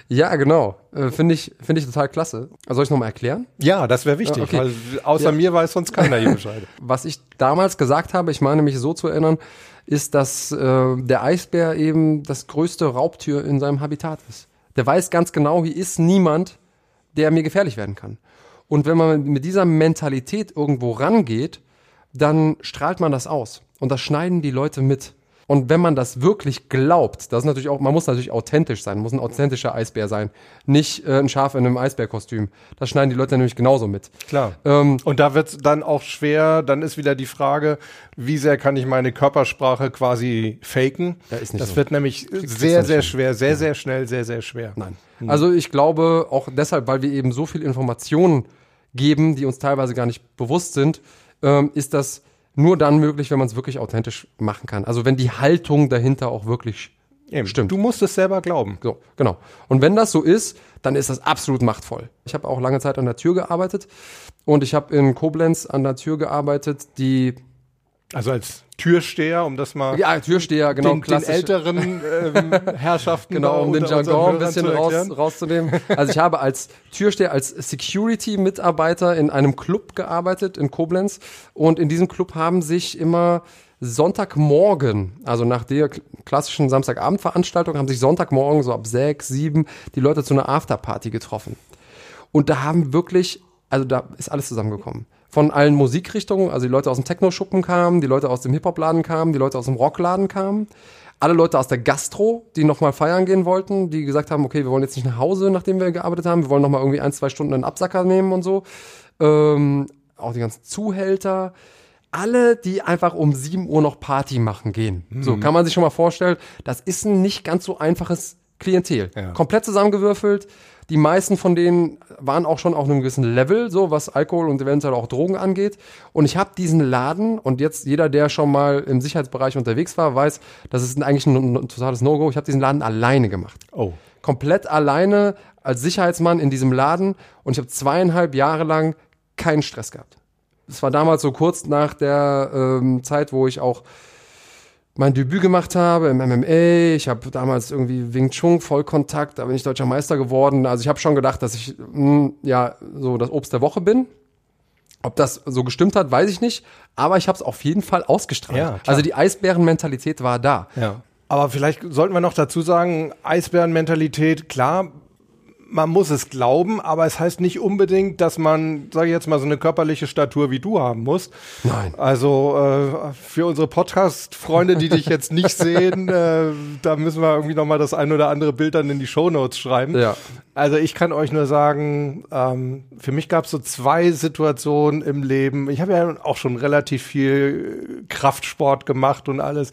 Ja, genau. Äh, Finde ich, finde ich total klasse. Also soll ich nochmal erklären? ja, das wäre wichtig, Ja, okay. weil außer Ja. mir weiß sonst keiner hier [LAUGHS] Bescheid. Was ich damals gesagt habe, ich meine mich so zu erinnern, ist, dass äh, der Eisbär eben das größte Raubtier in seinem Habitat ist. Der weiß ganz genau, hier ist niemand, der mir gefährlich werden kann. Und wenn man mit dieser Mentalität irgendwo rangeht, dann strahlt man das aus. Und das schneiden die Leute mit. Und wenn man das wirklich glaubt, das ist natürlich auch, man muss natürlich authentisch sein, muss ein authentischer Eisbär sein, nicht äh, ein Schaf in einem Eisbärkostüm. Das schneiden die Leute nämlich genauso mit. Klar. Ähm, Und da wird es dann auch schwer, dann ist wieder die Frage, wie sehr kann ich meine Körpersprache quasi faken? Ja, ist nicht das so. wird nämlich kriegst sehr, sehr schwer, sehr, sehr schnell, sehr, sehr schwer. Nein. Also ich glaube auch deshalb, weil wir eben so viel Informationen geben, die uns teilweise gar nicht bewusst sind, ähm, ist das nur dann möglich, wenn man es wirklich authentisch machen kann. Also wenn die Haltung dahinter auch wirklich Eben. stimmt. Du musst es selber glauben. So, genau. Und wenn das so ist, dann ist das absolut machtvoll. Ich habe auch lange Zeit an der Tür gearbeitet und ich habe in Koblenz an der Tür gearbeitet, die Also als Türsteher, um das mal ja Türsteher genau den, den älteren ähm, [LAUGHS] Herrschaften Genau, um den Jargon ein bisschen raus, rauszunehmen. Also ich habe als Türsteher, als Security-Mitarbeiter in einem Club gearbeitet in Koblenz und in diesem Club haben sich immer Sonntagmorgen, also nach der klassischen Samstagabendveranstaltung, haben sich Sonntagmorgen so ab sechs, sieben die Leute zu einer Afterparty getroffen. Und da haben wirklich, also da ist alles zusammengekommen. Von allen Musikrichtungen, also die Leute aus dem Techno-Schuppen kamen, die Leute aus dem Hip-Hop-Laden kamen, die Leute aus dem Rockladen kamen, alle Leute aus der Gastro, die nochmal feiern gehen wollten, die gesagt haben, okay, wir wollen jetzt nicht nach Hause, nachdem wir gearbeitet haben, wir wollen nochmal irgendwie ein, zwei Stunden einen Absacker nehmen und so. Ähm, auch die ganzen Zuhälter, alle, die einfach um 7 Uhr noch Party machen gehen. So, kann man sich schon mal vorstellen, das ist ein nicht ganz so einfaches Klientel. Ja. Komplett zusammengewürfelt. Die meisten von denen waren auch schon auf einem gewissen Level, so was Alkohol und eventuell auch Drogen angeht. Und ich habe diesen Laden und jetzt jeder, der schon mal im Sicherheitsbereich unterwegs war, weiß, das ist eigentlich ein, ein totales No-Go. Ich habe diesen Laden alleine gemacht Oh. komplett alleine als Sicherheitsmann in diesem Laden und ich habe zweieinhalb Jahre lang keinen Stress gehabt. Es war damals so kurz nach der ähm, Zeit, wo ich auch mein Debüt gemacht habe im MMA. Ich habe damals irgendwie Wing Chun Vollkontakt, da bin ich deutscher Meister geworden. Also ich habe schon gedacht, dass ich mh, ja so das Obst der Woche bin. Ob das so gestimmt hat, weiß ich nicht. Aber ich habe es auf jeden Fall ausgestrahlt. Ja, also die Eisbärenmentalität war da. Ja. Aber vielleicht sollten wir noch dazu sagen, Eisbärenmentalität, klar, man muss es glauben, aber es heißt nicht unbedingt, dass man, sage ich jetzt mal, so eine körperliche Statur wie du haben muss. Nein. Also äh, für unsere Podcast-Freunde, die dich jetzt nicht [LAUGHS] sehen, äh, da müssen wir irgendwie noch mal das ein oder andere Bild dann in die Shownotes schreiben. Ja. Also ich kann euch nur sagen, ähm, für mich gab es so zwei Situationen im Leben. Ich habe ja auch schon relativ viel Kraftsport gemacht und alles.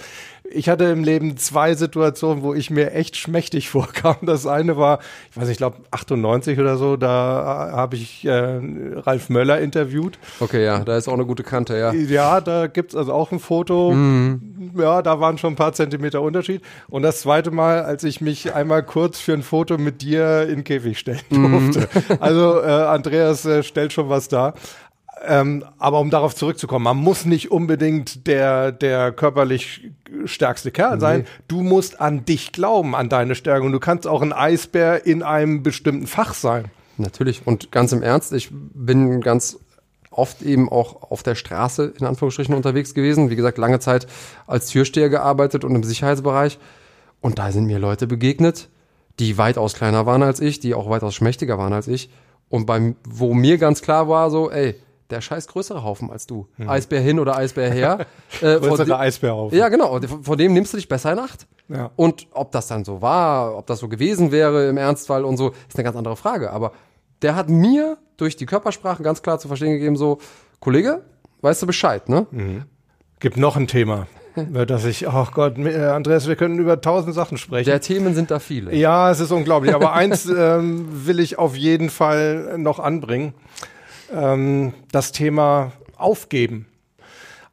Ich hatte im Leben zwei Situationen, wo ich mir echt schmächtig [LAUGHS] vorkam. Das eine war, ich weiß nicht, ich glaube 98 oder so, da habe ich äh, Ralf Möller interviewt. Okay, ja, da ist auch eine gute Kante, ja. Ja, da gibt's also auch ein Foto. Mhm. Ja, da waren schon ein paar Zentimeter Unterschied. Und das zweite Mal, als ich mich einmal kurz für ein Foto mit dir in den Käfig stellen mhm. durfte. Mhm. Also äh, Andreas äh, stellt schon was da. Ähm, aber um darauf zurückzukommen, man muss nicht unbedingt der, der körperlich stärkste Kerl sein. Du musst an dich glauben, an deine Stärke. Und du kannst auch ein Eisbär in einem bestimmten Fach sein. Natürlich. Und ganz im Ernst, ich bin ganz oft eben auch auf der Straße in Anführungsstrichen unterwegs gewesen. Wie gesagt, lange Zeit als Türsteher gearbeitet und im Sicherheitsbereich. Und da sind mir Leute begegnet, die weitaus kleiner waren als ich, die auch weitaus schmächtiger waren als ich. Und beim, wo mir ganz klar war, so, ey, der scheiß größere Haufen als du. Mhm. Eisbär hin oder Eisbär her. [LAUGHS] äh, Größere Eisbärhaufen. Ja, genau. Vor dem nimmst du dich besser in Acht. Ja. Und ob das dann so war, ob das so gewesen wäre im Ernstfall und so, ist eine ganz andere Frage. Aber der hat mir durch die Körpersprache ganz klar zu verstehen gegeben, so, Kollege, weißt du Bescheid, ne? Mhm. Gibt noch ein Thema. [LAUGHS] dass ich, ach Gott, äh, Andreas, wir können über tausend Sachen sprechen. Der Themen sind da viele. Ja, es ist unglaublich. Aber eins [LAUGHS] ähm, will ich auf jeden Fall noch anbringen ähm, das Thema Aufgeben.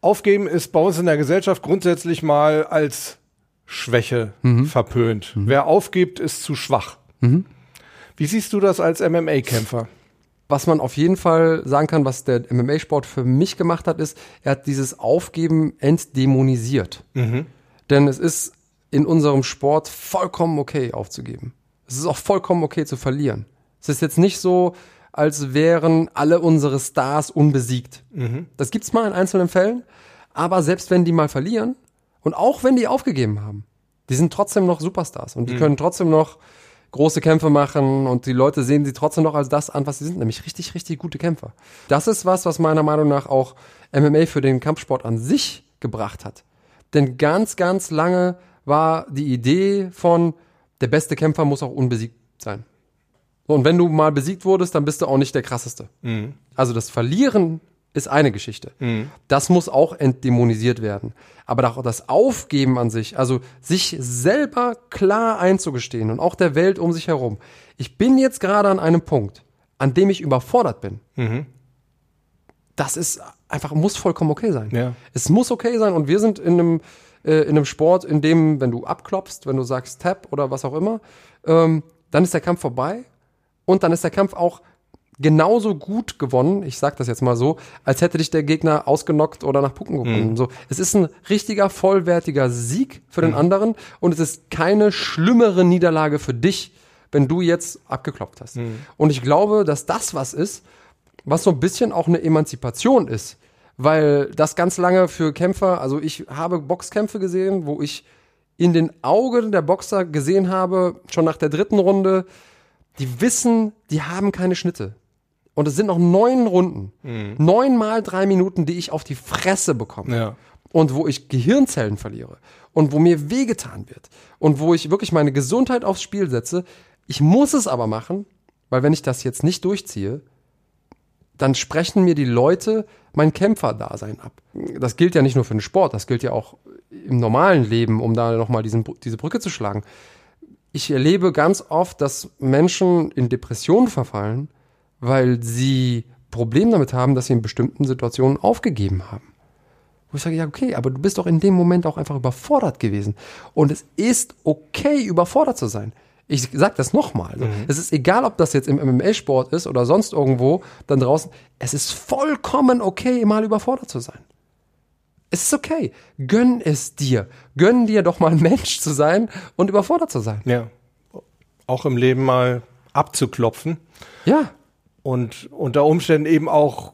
Aufgeben ist bei uns in der Gesellschaft grundsätzlich mal als Schwäche mhm. verpönt. Mhm. Wer aufgibt, ist zu schwach. Mhm. Wie siehst du das als MMA-Kämpfer? Was man auf jeden Fall sagen kann, was der MMA-Sport für mich gemacht hat, ist, er hat dieses Aufgeben entdämonisiert. Mhm. Denn es ist in unserem Sport vollkommen okay aufzugeben. Es ist auch vollkommen okay zu verlieren. Es ist jetzt nicht so, als wären alle unsere Stars unbesiegt. Mhm. Das gibt's mal in einzelnen Fällen, aber selbst wenn die mal verlieren und auch wenn die aufgegeben haben, die sind trotzdem noch Superstars und die mhm. können trotzdem noch große Kämpfe machen und die Leute sehen sie trotzdem noch als das an, was sie sind, nämlich richtig, richtig gute Kämpfer. Das ist was, was meiner Meinung nach auch MMA für den Kampfsport an sich gebracht hat. Denn ganz, ganz lange war die Idee von, der beste Kämpfer muss auch unbesiegt sein. Und wenn du mal besiegt wurdest, dann bist du auch nicht der krasseste. Mhm. Also das Verlieren ist eine Geschichte. Mhm. Das muss auch entdämonisiert werden. Aber auch das Aufgeben an sich, also sich selber klar einzugestehen und auch der Welt um sich herum. Ich bin jetzt gerade an einem Punkt, an dem ich überfordert bin. Mhm. Das ist einfach, muss vollkommen okay sein. Ja. Es muss okay sein und wir sind in einem, äh, in einem Sport, in dem, wenn du abklopfst, wenn du sagst Tap oder was auch immer, ähm, dann ist der Kampf vorbei und dann ist der Kampf auch genauso gut gewonnen, ich sag das jetzt mal so, als hätte dich der Gegner ausgenockt oder nach Punkten gewonnen. Mhm. So, es ist ein richtiger vollwertiger Sieg für den mhm. anderen und es ist keine schlimmere Niederlage für dich, wenn du jetzt abgeklopft hast. Mhm. Und ich glaube, dass das was ist, was so ein bisschen auch eine Emanzipation ist, weil das ganz lange für Kämpfer, also ich habe Boxkämpfe gesehen, wo ich in den Augen der Boxer gesehen habe, schon nach der dritten Runde, die wissen, die haben keine Schnitte. Und es sind noch neun Runden. Mhm. Neun mal drei Minuten, die ich auf die Fresse bekomme. Ja. Und wo ich Gehirnzellen verliere. Und wo mir wehgetan wird. Und wo ich wirklich meine Gesundheit aufs Spiel setze. Ich muss es aber machen, weil wenn ich das jetzt nicht durchziehe, dann sprechen mir die Leute mein Kämpferdasein ab. Das gilt ja nicht nur für den Sport, das gilt ja auch im normalen Leben, um da nochmal diese Brücke zu schlagen ich erlebe ganz oft, dass Menschen in Depressionen verfallen, weil sie Probleme damit haben, dass sie in bestimmten Situationen aufgegeben haben. Wo ich sage, ja, okay, aber du bist doch in dem Moment auch einfach überfordert gewesen. Und es ist okay, überfordert zu sein. Ich sage das nochmal. Mhm. Es ist egal, ob das jetzt im MMA-Sport ist oder sonst irgendwo dann draußen. Es ist vollkommen okay, mal überfordert zu sein. Es ist okay. Gönn es dir. Gönn dir doch mal ein [LAUGHS] Mensch zu sein und überfordert zu sein. Ja. Auch im Leben mal abzuklopfen. Ja. Und unter Umständen eben auch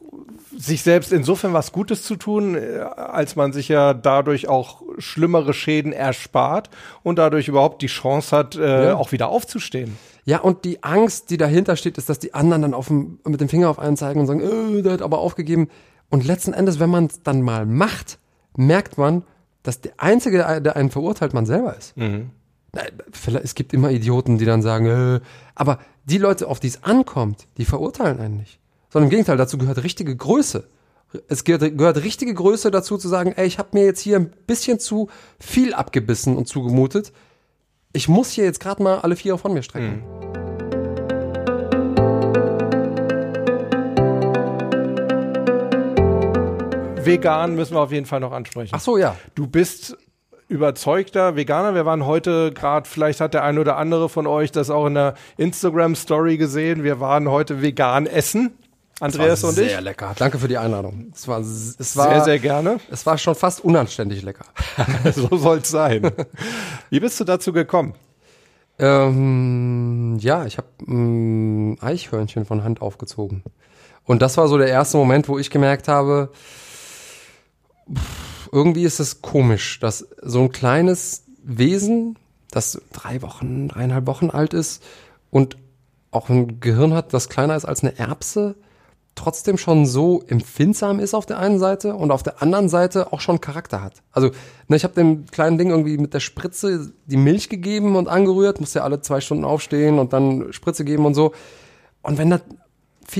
sich selbst insofern was Gutes zu tun, äh, als man sich ja dadurch auch schlimmere Schäden erspart und dadurch überhaupt die Chance hat, äh, ja. auch wieder aufzustehen. Ja, und die Angst, die dahinter steht, ist, dass die anderen dann auf dem, mit dem Finger auf einen zeigen und sagen, äh, der hat aber aufgegeben. Und letzten Endes, wenn man es dann mal macht, merkt man, dass der Einzige, der einen verurteilt, man selber ist. Mhm. Es gibt immer Idioten, die dann sagen, äh, aber die Leute, auf die es ankommt, die verurteilen einen nicht. Sondern im Gegenteil, dazu gehört richtige Größe, es gehört, gehört richtige Größe dazu zu sagen, ey, ich habe mir jetzt hier ein bisschen zu viel abgebissen und zugemutet. Ich muss hier jetzt gerade mal alle vier von mir strecken. Vegan müssen wir auf jeden Fall noch ansprechen. Ach so, ja. Du bist überzeugter Veganer. Wir waren heute gerade, vielleicht hat der ein oder andere von euch das auch in der Instagram-Story gesehen. Wir waren heute vegan essen. Andreas und ich. Sehr lecker. Danke für die Einladung. Es war, es war Sehr, sehr gerne. Es war schon fast unanständig lecker. [LAUGHS] so soll's sein. Wie bist du dazu gekommen? Ähm, ja, ich habe ein Eichhörnchen von Hand aufgezogen. Und das war so der erste Moment, wo ich gemerkt habe, pff, irgendwie ist es komisch, dass so ein kleines Wesen, das drei Wochen, dreieinhalb Wochen alt ist und auch ein Gehirn hat, das kleiner ist als eine Erbse, trotzdem schon so empfindsam ist auf der einen Seite und auf der anderen Seite auch schon Charakter hat. Also, ne, ich habe dem kleinen Ding irgendwie mit der Spritze die Milch gegeben und angerührt, musste ja alle zwei Stunden aufstehen und dann Spritze geben und so. Und wenn das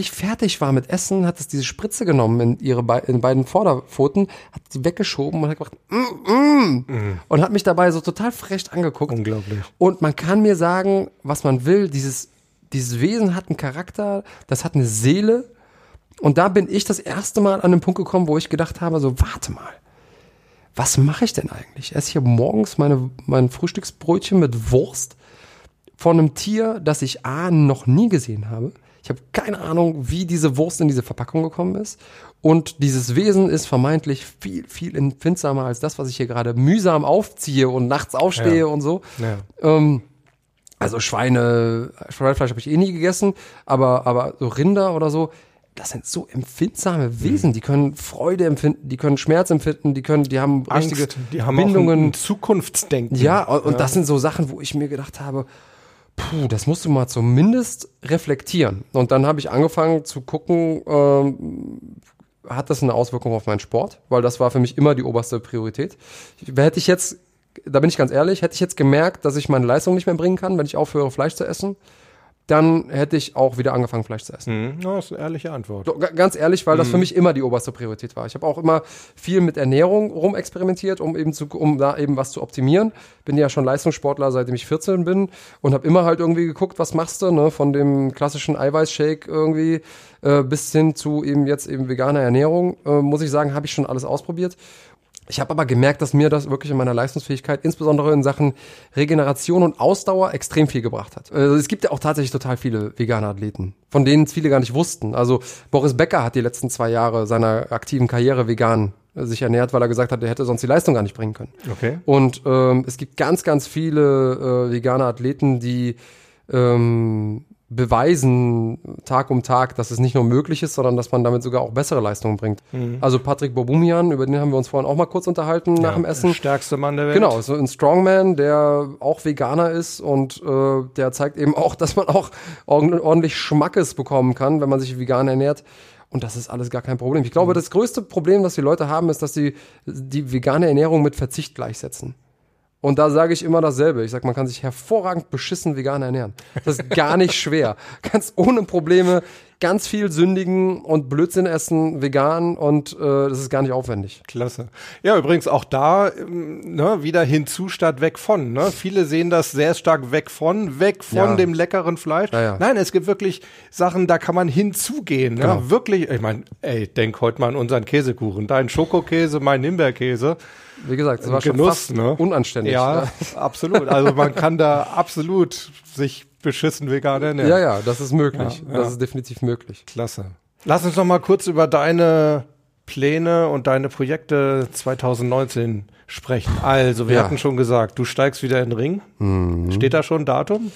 fertig war mit Essen, hat es diese Spritze genommen in ihre Be in beiden Vorderpfoten, hat sie weggeschoben und hat gemacht, mm, mm, mm. und hat mich dabei so total frech angeguckt. Unglaublich. Und man kann mir sagen, was man will, dieses, dieses Wesen hat einen Charakter, das hat eine Seele. Und da bin ich das erste Mal an den Punkt gekommen, wo ich gedacht habe, so, warte mal, was mache ich denn eigentlich? Ich esse hier morgens meine, mein Frühstücksbrötchen mit Wurst von einem Tier, das ich A noch nie gesehen habe. Ich habe keine Ahnung, wie diese Wurst in diese Verpackung gekommen ist. Und dieses Wesen ist vermeintlich viel, viel empfindsamer als das, was ich hier gerade mühsam aufziehe und nachts aufstehe Ja. und so. Ja. Ähm, also Schweine, Schweinefleisch habe ich eh nie gegessen, aber, aber so Rinder oder so, das sind so empfindsame Wesen. Die können Freude empfinden, die können Schmerz empfinden, die können, die haben richtige Angst, die haben auch Bindungen. ein, ein Zukunftsdenken. Ja, und, und das sind so Sachen, wo ich mir gedacht habe, puh, das musst du mal zumindest reflektieren. Und dann habe ich angefangen zu gucken, ähm, hat das eine Auswirkung auf meinen Sport? Weil das war für mich immer die oberste Priorität. Hätte ich jetzt, da bin ich ganz ehrlich, hätte ich jetzt gemerkt, dass ich meine Leistung nicht mehr bringen kann, wenn ich aufhöre, Fleisch zu essen, dann hätte ich auch wieder angefangen, Fleisch zu essen. Hm, ja, das ist eine ehrliche Antwort. So, ga- Ganz ehrlich, weil das für mich immer die oberste Priorität war. Ich habe auch immer viel mit Ernährung rumexperimentiert, um eben zu, um da eben was zu optimieren. Bin ja schon Leistungssportler, seitdem ich 14 bin und habe immer halt irgendwie geguckt, was machst du, ne? Von dem klassischen Eiweißshake irgendwie äh, bis hin zu eben jetzt eben veganer Ernährung, äh, muss ich sagen, habe ich schon alles ausprobiert. Ich habe aber gemerkt, dass mir das wirklich in meiner Leistungsfähigkeit, insbesondere in Sachen Regeneration und Ausdauer, extrem viel gebracht hat. Also es gibt ja auch tatsächlich total viele vegane Athleten, von denen es viele gar nicht wussten. Also Boris Becker hat die letzten zwei Jahre seiner aktiven Karriere vegan äh, sich ernährt, weil er gesagt hat, er hätte sonst die Leistung gar nicht bringen können. Okay. Und ähm, es gibt ganz, ganz viele äh, vegane Athleten, die ähm, beweisen Tag um Tag, dass es nicht nur möglich ist, sondern dass man damit sogar auch bessere Leistungen bringt. Also Patrick Bobumian, über den haben wir uns vorhin auch mal kurz unterhalten nach dem Essen. Der stärkste Mann der Welt. Genau, so ein Strongman, der auch Veganer ist und äh, der zeigt eben auch, [LAUGHS] dass man auch ordentlich Schmackes bekommen kann, wenn man sich vegan ernährt. Und das ist alles gar kein Problem. Ich glaube, das größte Problem, das die Leute haben, ist, dass sie die vegane Ernährung mit Verzicht gleichsetzen. Und da sage ich immer dasselbe. Ich sage, man kann sich hervorragend beschissen vegan ernähren. Das ist gar nicht schwer. [LAUGHS] Ganz ohne Probleme ganz viel sündigen und Blödsinn essen vegan und äh, das ist gar nicht aufwendig. Klasse. Ja, übrigens auch da ähm, ne, wieder hinzu statt weg von. Ne? Viele sehen das sehr stark weg von, weg von Ja. dem leckeren Fleisch. Ja, ja. Nein, es gibt wirklich Sachen, da kann man hinzugehen. Ne? Genau. Wirklich, ich meine, ey, denk heute mal an unseren Käsekuchen. Dein Schokokäse, mein Himbeerkäse. Wie gesagt, das war schon Genuss, fast ne? unanständig. Ja, [LAUGHS] absolut. Also man kann da absolut sich beschissen vegan ernähren. Ja, ja, das ist möglich. Ja, ja. Das ist definitiv möglich. Klasse. Lass uns noch mal kurz über deine Pläne und deine Projekte 2019 sprechen. Also, wir Ja. hatten schon gesagt, du steigst wieder in den Ring. Steht da schon ein Datum?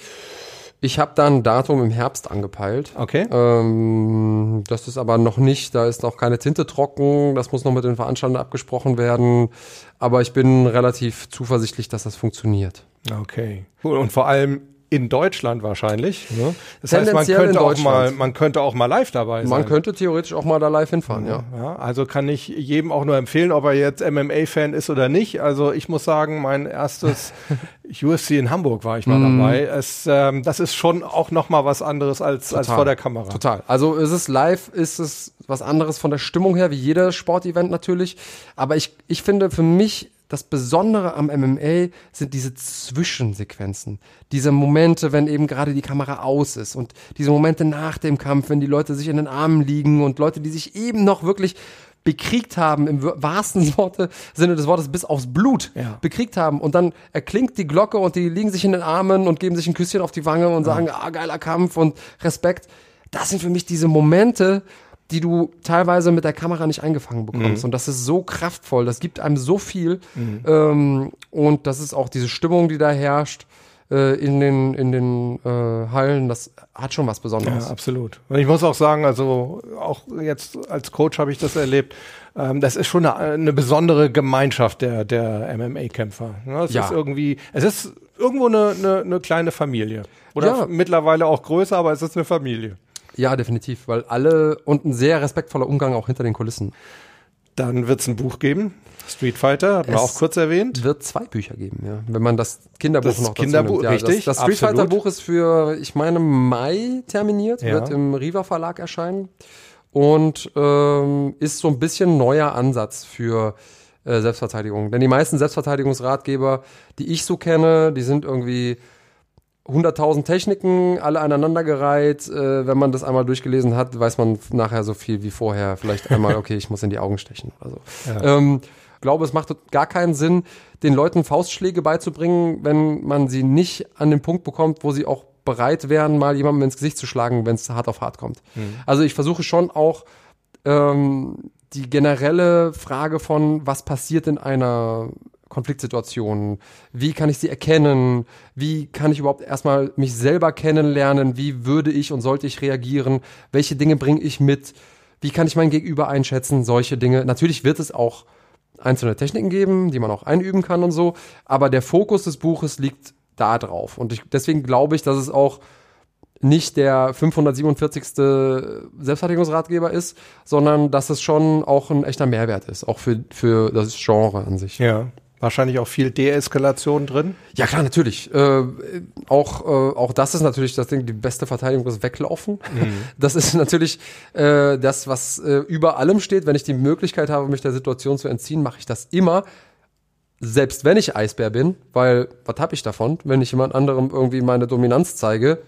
Ich habe da ein Datum im Herbst angepeilt. Okay. Ähm, das ist aber noch nicht, da ist noch keine Tinte trocken, das muss noch mit den Veranstaltern abgesprochen werden. Aber ich bin relativ zuversichtlich, dass das funktioniert. Okay. Cool. Und vor allem in Deutschland wahrscheinlich. Ne? Das heißt, man könnte, auch mal, man könnte auch mal live dabei sein. Man könnte theoretisch auch mal da live hinfahren, ja. Ja, also kann ich jedem auch nur empfehlen, ob er jetzt MMA-Fan ist oder nicht. Also ich muss sagen, mein erstes [LAUGHS] UFC in Hamburg war ich mal Mhm. dabei. Es, ähm, das ist schon auch noch mal was anderes als, als vor der Kamera. Total. Also ist es live, ist es was anderes von der Stimmung her, wie jeder Sportevent natürlich. Aber ich, ich finde für mich das Besondere am MMA sind diese Zwischensequenzen. Diese Momente, wenn eben gerade die Kamera aus ist und diese Momente nach dem Kampf, wenn die Leute sich in den Armen liegen und Leute, die sich eben noch wirklich bekriegt haben, im wahrsten [LAUGHS] Worte, Sinne des Wortes, bis aufs Blut Ja. bekriegt haben. Und dann erklingt die Glocke und die liegen sich in den Armen und geben sich ein Küsschen auf die Wange und sagen, ah, geiler Kampf und Respekt. Das sind für mich diese Momente, die du teilweise mit der Kamera nicht eingefangen bekommst. Und das ist so kraftvoll, das gibt einem so viel. Ähm, und das ist auch diese Stimmung, die da herrscht äh, in den, in den äh, Hallen, das hat schon was Besonderes. Ja, absolut. Und ich muss auch sagen, also auch jetzt als Coach habe ich das erlebt. Ähm, das ist schon eine, eine besondere Gemeinschaft der, der MMA-Kämpfer. Ne? Es Ja. ist irgendwie, es ist irgendwo eine, eine, eine kleine Familie. Oder Ja. mittlerweile auch größer, aber es ist eine Familie. Ja, definitiv, weil alle und ein sehr respektvoller Umgang auch hinter den Kulissen. Dann wird es ein Buch geben. Street Fighter, hat man Es auch kurz erwähnt. wird zwei Bücher geben, ja. Wenn man das Kinderbuch Das noch dazu Kinderbuch, nimmt. Ja, richtig, Das, das Street absolut. Fighter Buch ist für, ich meine, Mai terminiert, Ja. wird im Riva Verlag erscheinen und ähm, ist so ein bisschen neuer Ansatz für äh, Selbstverteidigung. Denn die meisten Selbstverteidigungsratgeber, die ich so kenne, die sind irgendwie 100.000 Techniken, alle aneinandergereiht. Äh, wenn man das einmal durchgelesen hat, weiß man nachher so viel wie vorher. Vielleicht einmal, [LAUGHS] okay, ich muss in die Augen stechen oder so. Ähm, glaube, es macht gar keinen Sinn, den Leuten Faustschläge beizubringen, wenn man sie nicht an den Punkt bekommt, wo sie auch bereit wären, mal jemandem ins Gesicht zu schlagen, wenn es hart auf hart kommt. Also ich versuche schon auch ähm, die generelle Frage von, was passiert in einer Konfliktsituation, wie kann ich sie erkennen, wie kann ich überhaupt erstmal mich selber kennenlernen, wie würde ich und sollte ich reagieren, welche Dinge bringe ich mit, wie kann ich mein Gegenüber einschätzen, solche Dinge. Natürlich wird es auch einzelne Techniken geben, die man auch einüben kann und so, aber der Fokus des Buches liegt da drauf. Und ich, deswegen glaube ich, dass es auch nicht der 547. Selbstverteidigungsratgeber ist, sondern dass es schon auch ein echter Mehrwert ist, auch für, für das Genre an sich. Ja. Wahrscheinlich auch viel Deeskalation drin. Ja klar, natürlich. Äh, auch, äh, auch das ist natürlich das Ding, die beste Verteidigung ist Weglaufen. [LAUGHS] Das ist natürlich äh, das, was äh, über allem steht. Wenn ich die Möglichkeit habe, mich der Situation zu entziehen, mache ich das immer. Selbst wenn ich Eisbär bin, weil was habe ich davon, wenn ich jemand anderem irgendwie meine Dominanz zeige,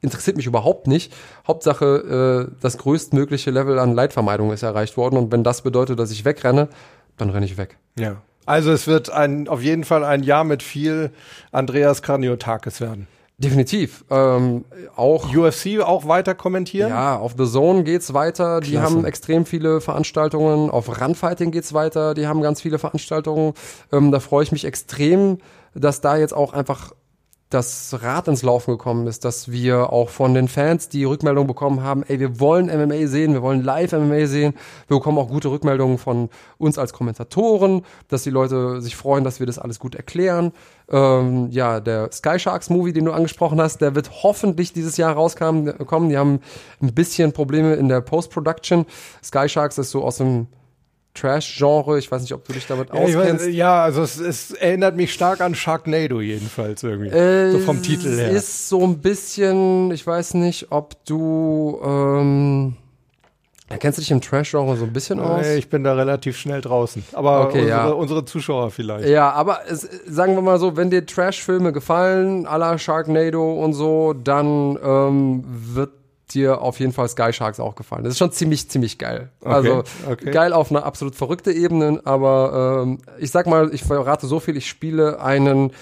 interessiert mich überhaupt nicht. Hauptsache, äh, das größtmögliche Level an Leitvermeidung ist erreicht worden und wenn das bedeutet, dass ich wegrenne, dann renne ich weg. Ja. Also es wird ein, auf jeden Fall ein Jahr mit viel Andreas Kraniotakis werden. Definitiv. Ähm, auch UFC auch weiter kommentieren? Ja, auf The Zone geht's weiter. Die Klasse. haben extrem viele Veranstaltungen. Auf Runfighting geht's weiter. Die haben ganz viele Veranstaltungen. Ähm, da freue ich mich extrem, dass da jetzt auch einfach das Rad ins Laufen gekommen ist, dass wir auch von den Fans die Rückmeldung bekommen haben, ey, wir wollen MMA sehen, wir wollen live MMA sehen. Wir bekommen auch gute Rückmeldungen von uns als Kommentatoren, dass die Leute sich freuen, dass wir das alles gut erklären. Ähm, ja, der Sky Sharks Movie, den du angesprochen hast, der wird hoffentlich dieses Jahr rauskommen. kommen. Die haben ein bisschen Probleme in der Post-Production. Sky Sharks ist so aus dem Trash-Genre. Ich weiß nicht, ob du dich damit Ja, auskennst. weiß, ja, also es, es erinnert mich stark an Sharknado jedenfalls irgendwie. so vom Titel her. Es ist so ein bisschen, ich weiß nicht, ob du, ähm, kennst du dich im Trash-Genre so ein bisschen aus? Nee, ich bin da relativ schnell draußen. Aber Okay, unsere, ja. unsere Zuschauer vielleicht. Ja, aber es, sagen wir mal so, wenn dir Trash-Filme gefallen, à la Sharknado und so, dann ähm, wird dir auf jeden Fall Sky Sharks auch gefallen. Das ist schon ziemlich, ziemlich geil. Also okay. geil auf einer absolut verrückte Ebene, aber ähm, ich sag mal, ich verrate so viel, ich spiele einen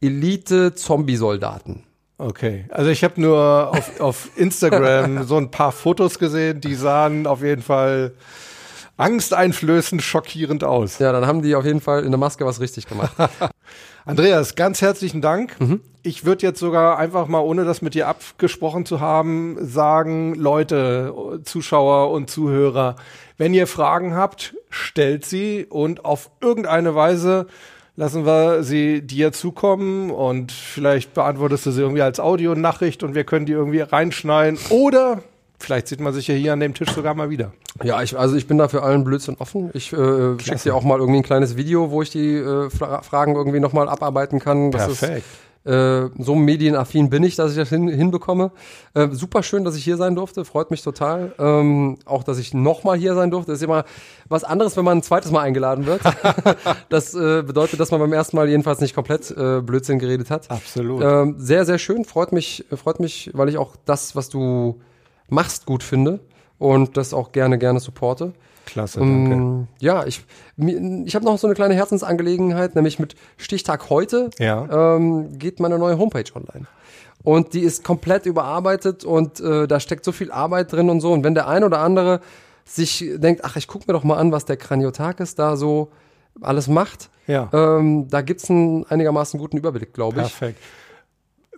Elite-Zombie-Soldaten. Okay, also ich habe nur auf, auf Instagram [LAUGHS] so ein paar Fotos gesehen, die sahen auf jeden Fall angsteinflößend schockierend aus. Ja, dann haben die auf jeden Fall in der Maske was richtig gemacht. [LAUGHS] Andreas, ganz herzlichen Dank. Ich würde jetzt sogar einfach mal, ohne das mit dir abgesprochen zu haben, sagen, Leute, Zuschauer und Zuhörer, wenn ihr Fragen habt, stellt sie und auf irgendeine Weise lassen wir sie dir zukommen und vielleicht beantwortest du sie irgendwie als Audionachricht und wir können die irgendwie reinschneiden. Oder vielleicht sieht man sich ja hier an dem Tisch sogar mal wieder. Ja, ich, also ich bin da für allen Blödsinn offen. Ich äh, schicke dir auch mal irgendwie ein kleines Video, wo ich die äh, Fra Fragen irgendwie nochmal abarbeiten kann. Das Perfekt. Ist, äh, so medienaffin bin ich, dass ich das hin, hinbekomme. Äh, super schön, dass ich hier sein durfte, freut mich total. Ähm, auch, dass ich nochmal hier sein durfte. ist immer was anderes, wenn man ein zweites Mal eingeladen wird. [LAUGHS] das äh, bedeutet, dass man beim ersten Mal jedenfalls nicht komplett äh, Blödsinn geredet hat. Absolut. Ähm, sehr, sehr schön, freut mich, freut mich, weil ich auch das, was du machst, gut finde und das auch gerne, gerne supporte. Klasse, danke. Ähm, ja, ich, ich habe noch so eine kleine Herzensangelegenheit, nämlich mit Stichtag heute Ja. ähm, geht meine neue Homepage online. Und die ist komplett überarbeitet und äh, da steckt so viel Arbeit drin und so. Und wenn der ein oder andere sich denkt, ach, ich gucke mir doch mal an, was der Kraniotakis da so alles macht, Ja. ähm, da gibt's einen einigermaßen guten Überblick, glaube ich. Perfekt.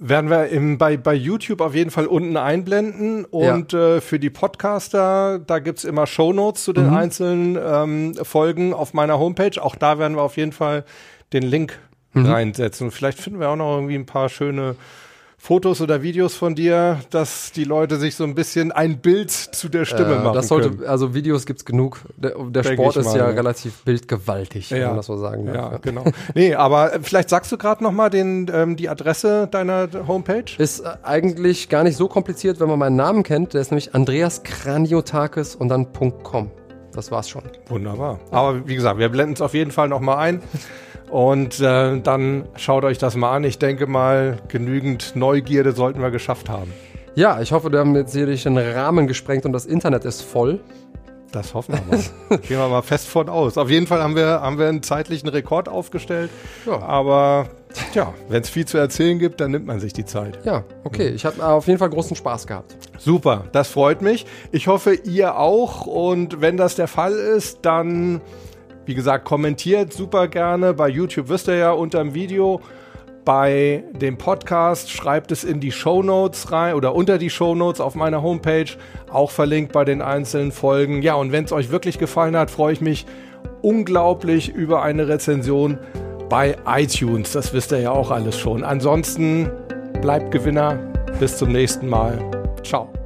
Werden wir im, bei, bei YouTube auf jeden Fall unten einblenden und äh, für die Podcaster, da gibt's immer Shownotes zu den einzelnen ähm, Folgen auf meiner Homepage. Auch da werden wir auf jeden Fall den Link reinsetzen. Und vielleicht finden wir auch noch irgendwie ein paar schöne Fotos oder Videos von dir, dass die Leute sich so ein bisschen ein Bild zu der Stimme Äh, machen das sollte, können. also Videos gibt's genug. Der, der Sport ist mal, ja ja. relativ bildgewaltig, wenn Ja. man das so sagen darf. Ja, genau. Nee, aber äh, vielleicht sagst du gerade noch mal den, ähm, die Adresse deiner Homepage. Ist äh, eigentlich gar nicht so kompliziert, wenn man meinen Namen kennt. Der ist nämlich Andreas Kraniotakis und dann .com. Das war's schon. Wunderbar. Aber wie gesagt, wir blenden es auf jeden Fall noch mal ein. Und äh, dann schaut euch das mal an. Ich denke mal, genügend Neugierde sollten wir geschafft haben. Ja, ich hoffe, wir haben jetzt hier den Rahmen gesprengt und das Internet ist voll. Das hoffen wir mal. [LAUGHS] Gehen wir mal fest von aus. Auf jeden Fall haben wir, haben wir einen zeitlichen Rekord aufgestellt. Ja. Aber tja, wenn es viel zu erzählen gibt, dann nimmt man sich die Zeit. Ja, okay. Ich habe auf jeden Fall großen Spaß gehabt. Super, das freut mich. Ich hoffe, ihr auch. Und wenn das der Fall ist, dann, wie gesagt, kommentiert super gerne. Bei YouTube wisst ihr ja unter dem Video. Bei dem Podcast schreibt es in die Show Notes rein oder unter die Show Notes auf meiner Homepage, auch verlinkt bei den einzelnen Folgen. Ja, und wenn es euch wirklich gefallen hat, freue ich mich unglaublich über eine Rezension bei iTunes. Das wisst ihr ja auch alles schon. Ansonsten bleibt Gewinner. Bis zum nächsten Mal. Ciao.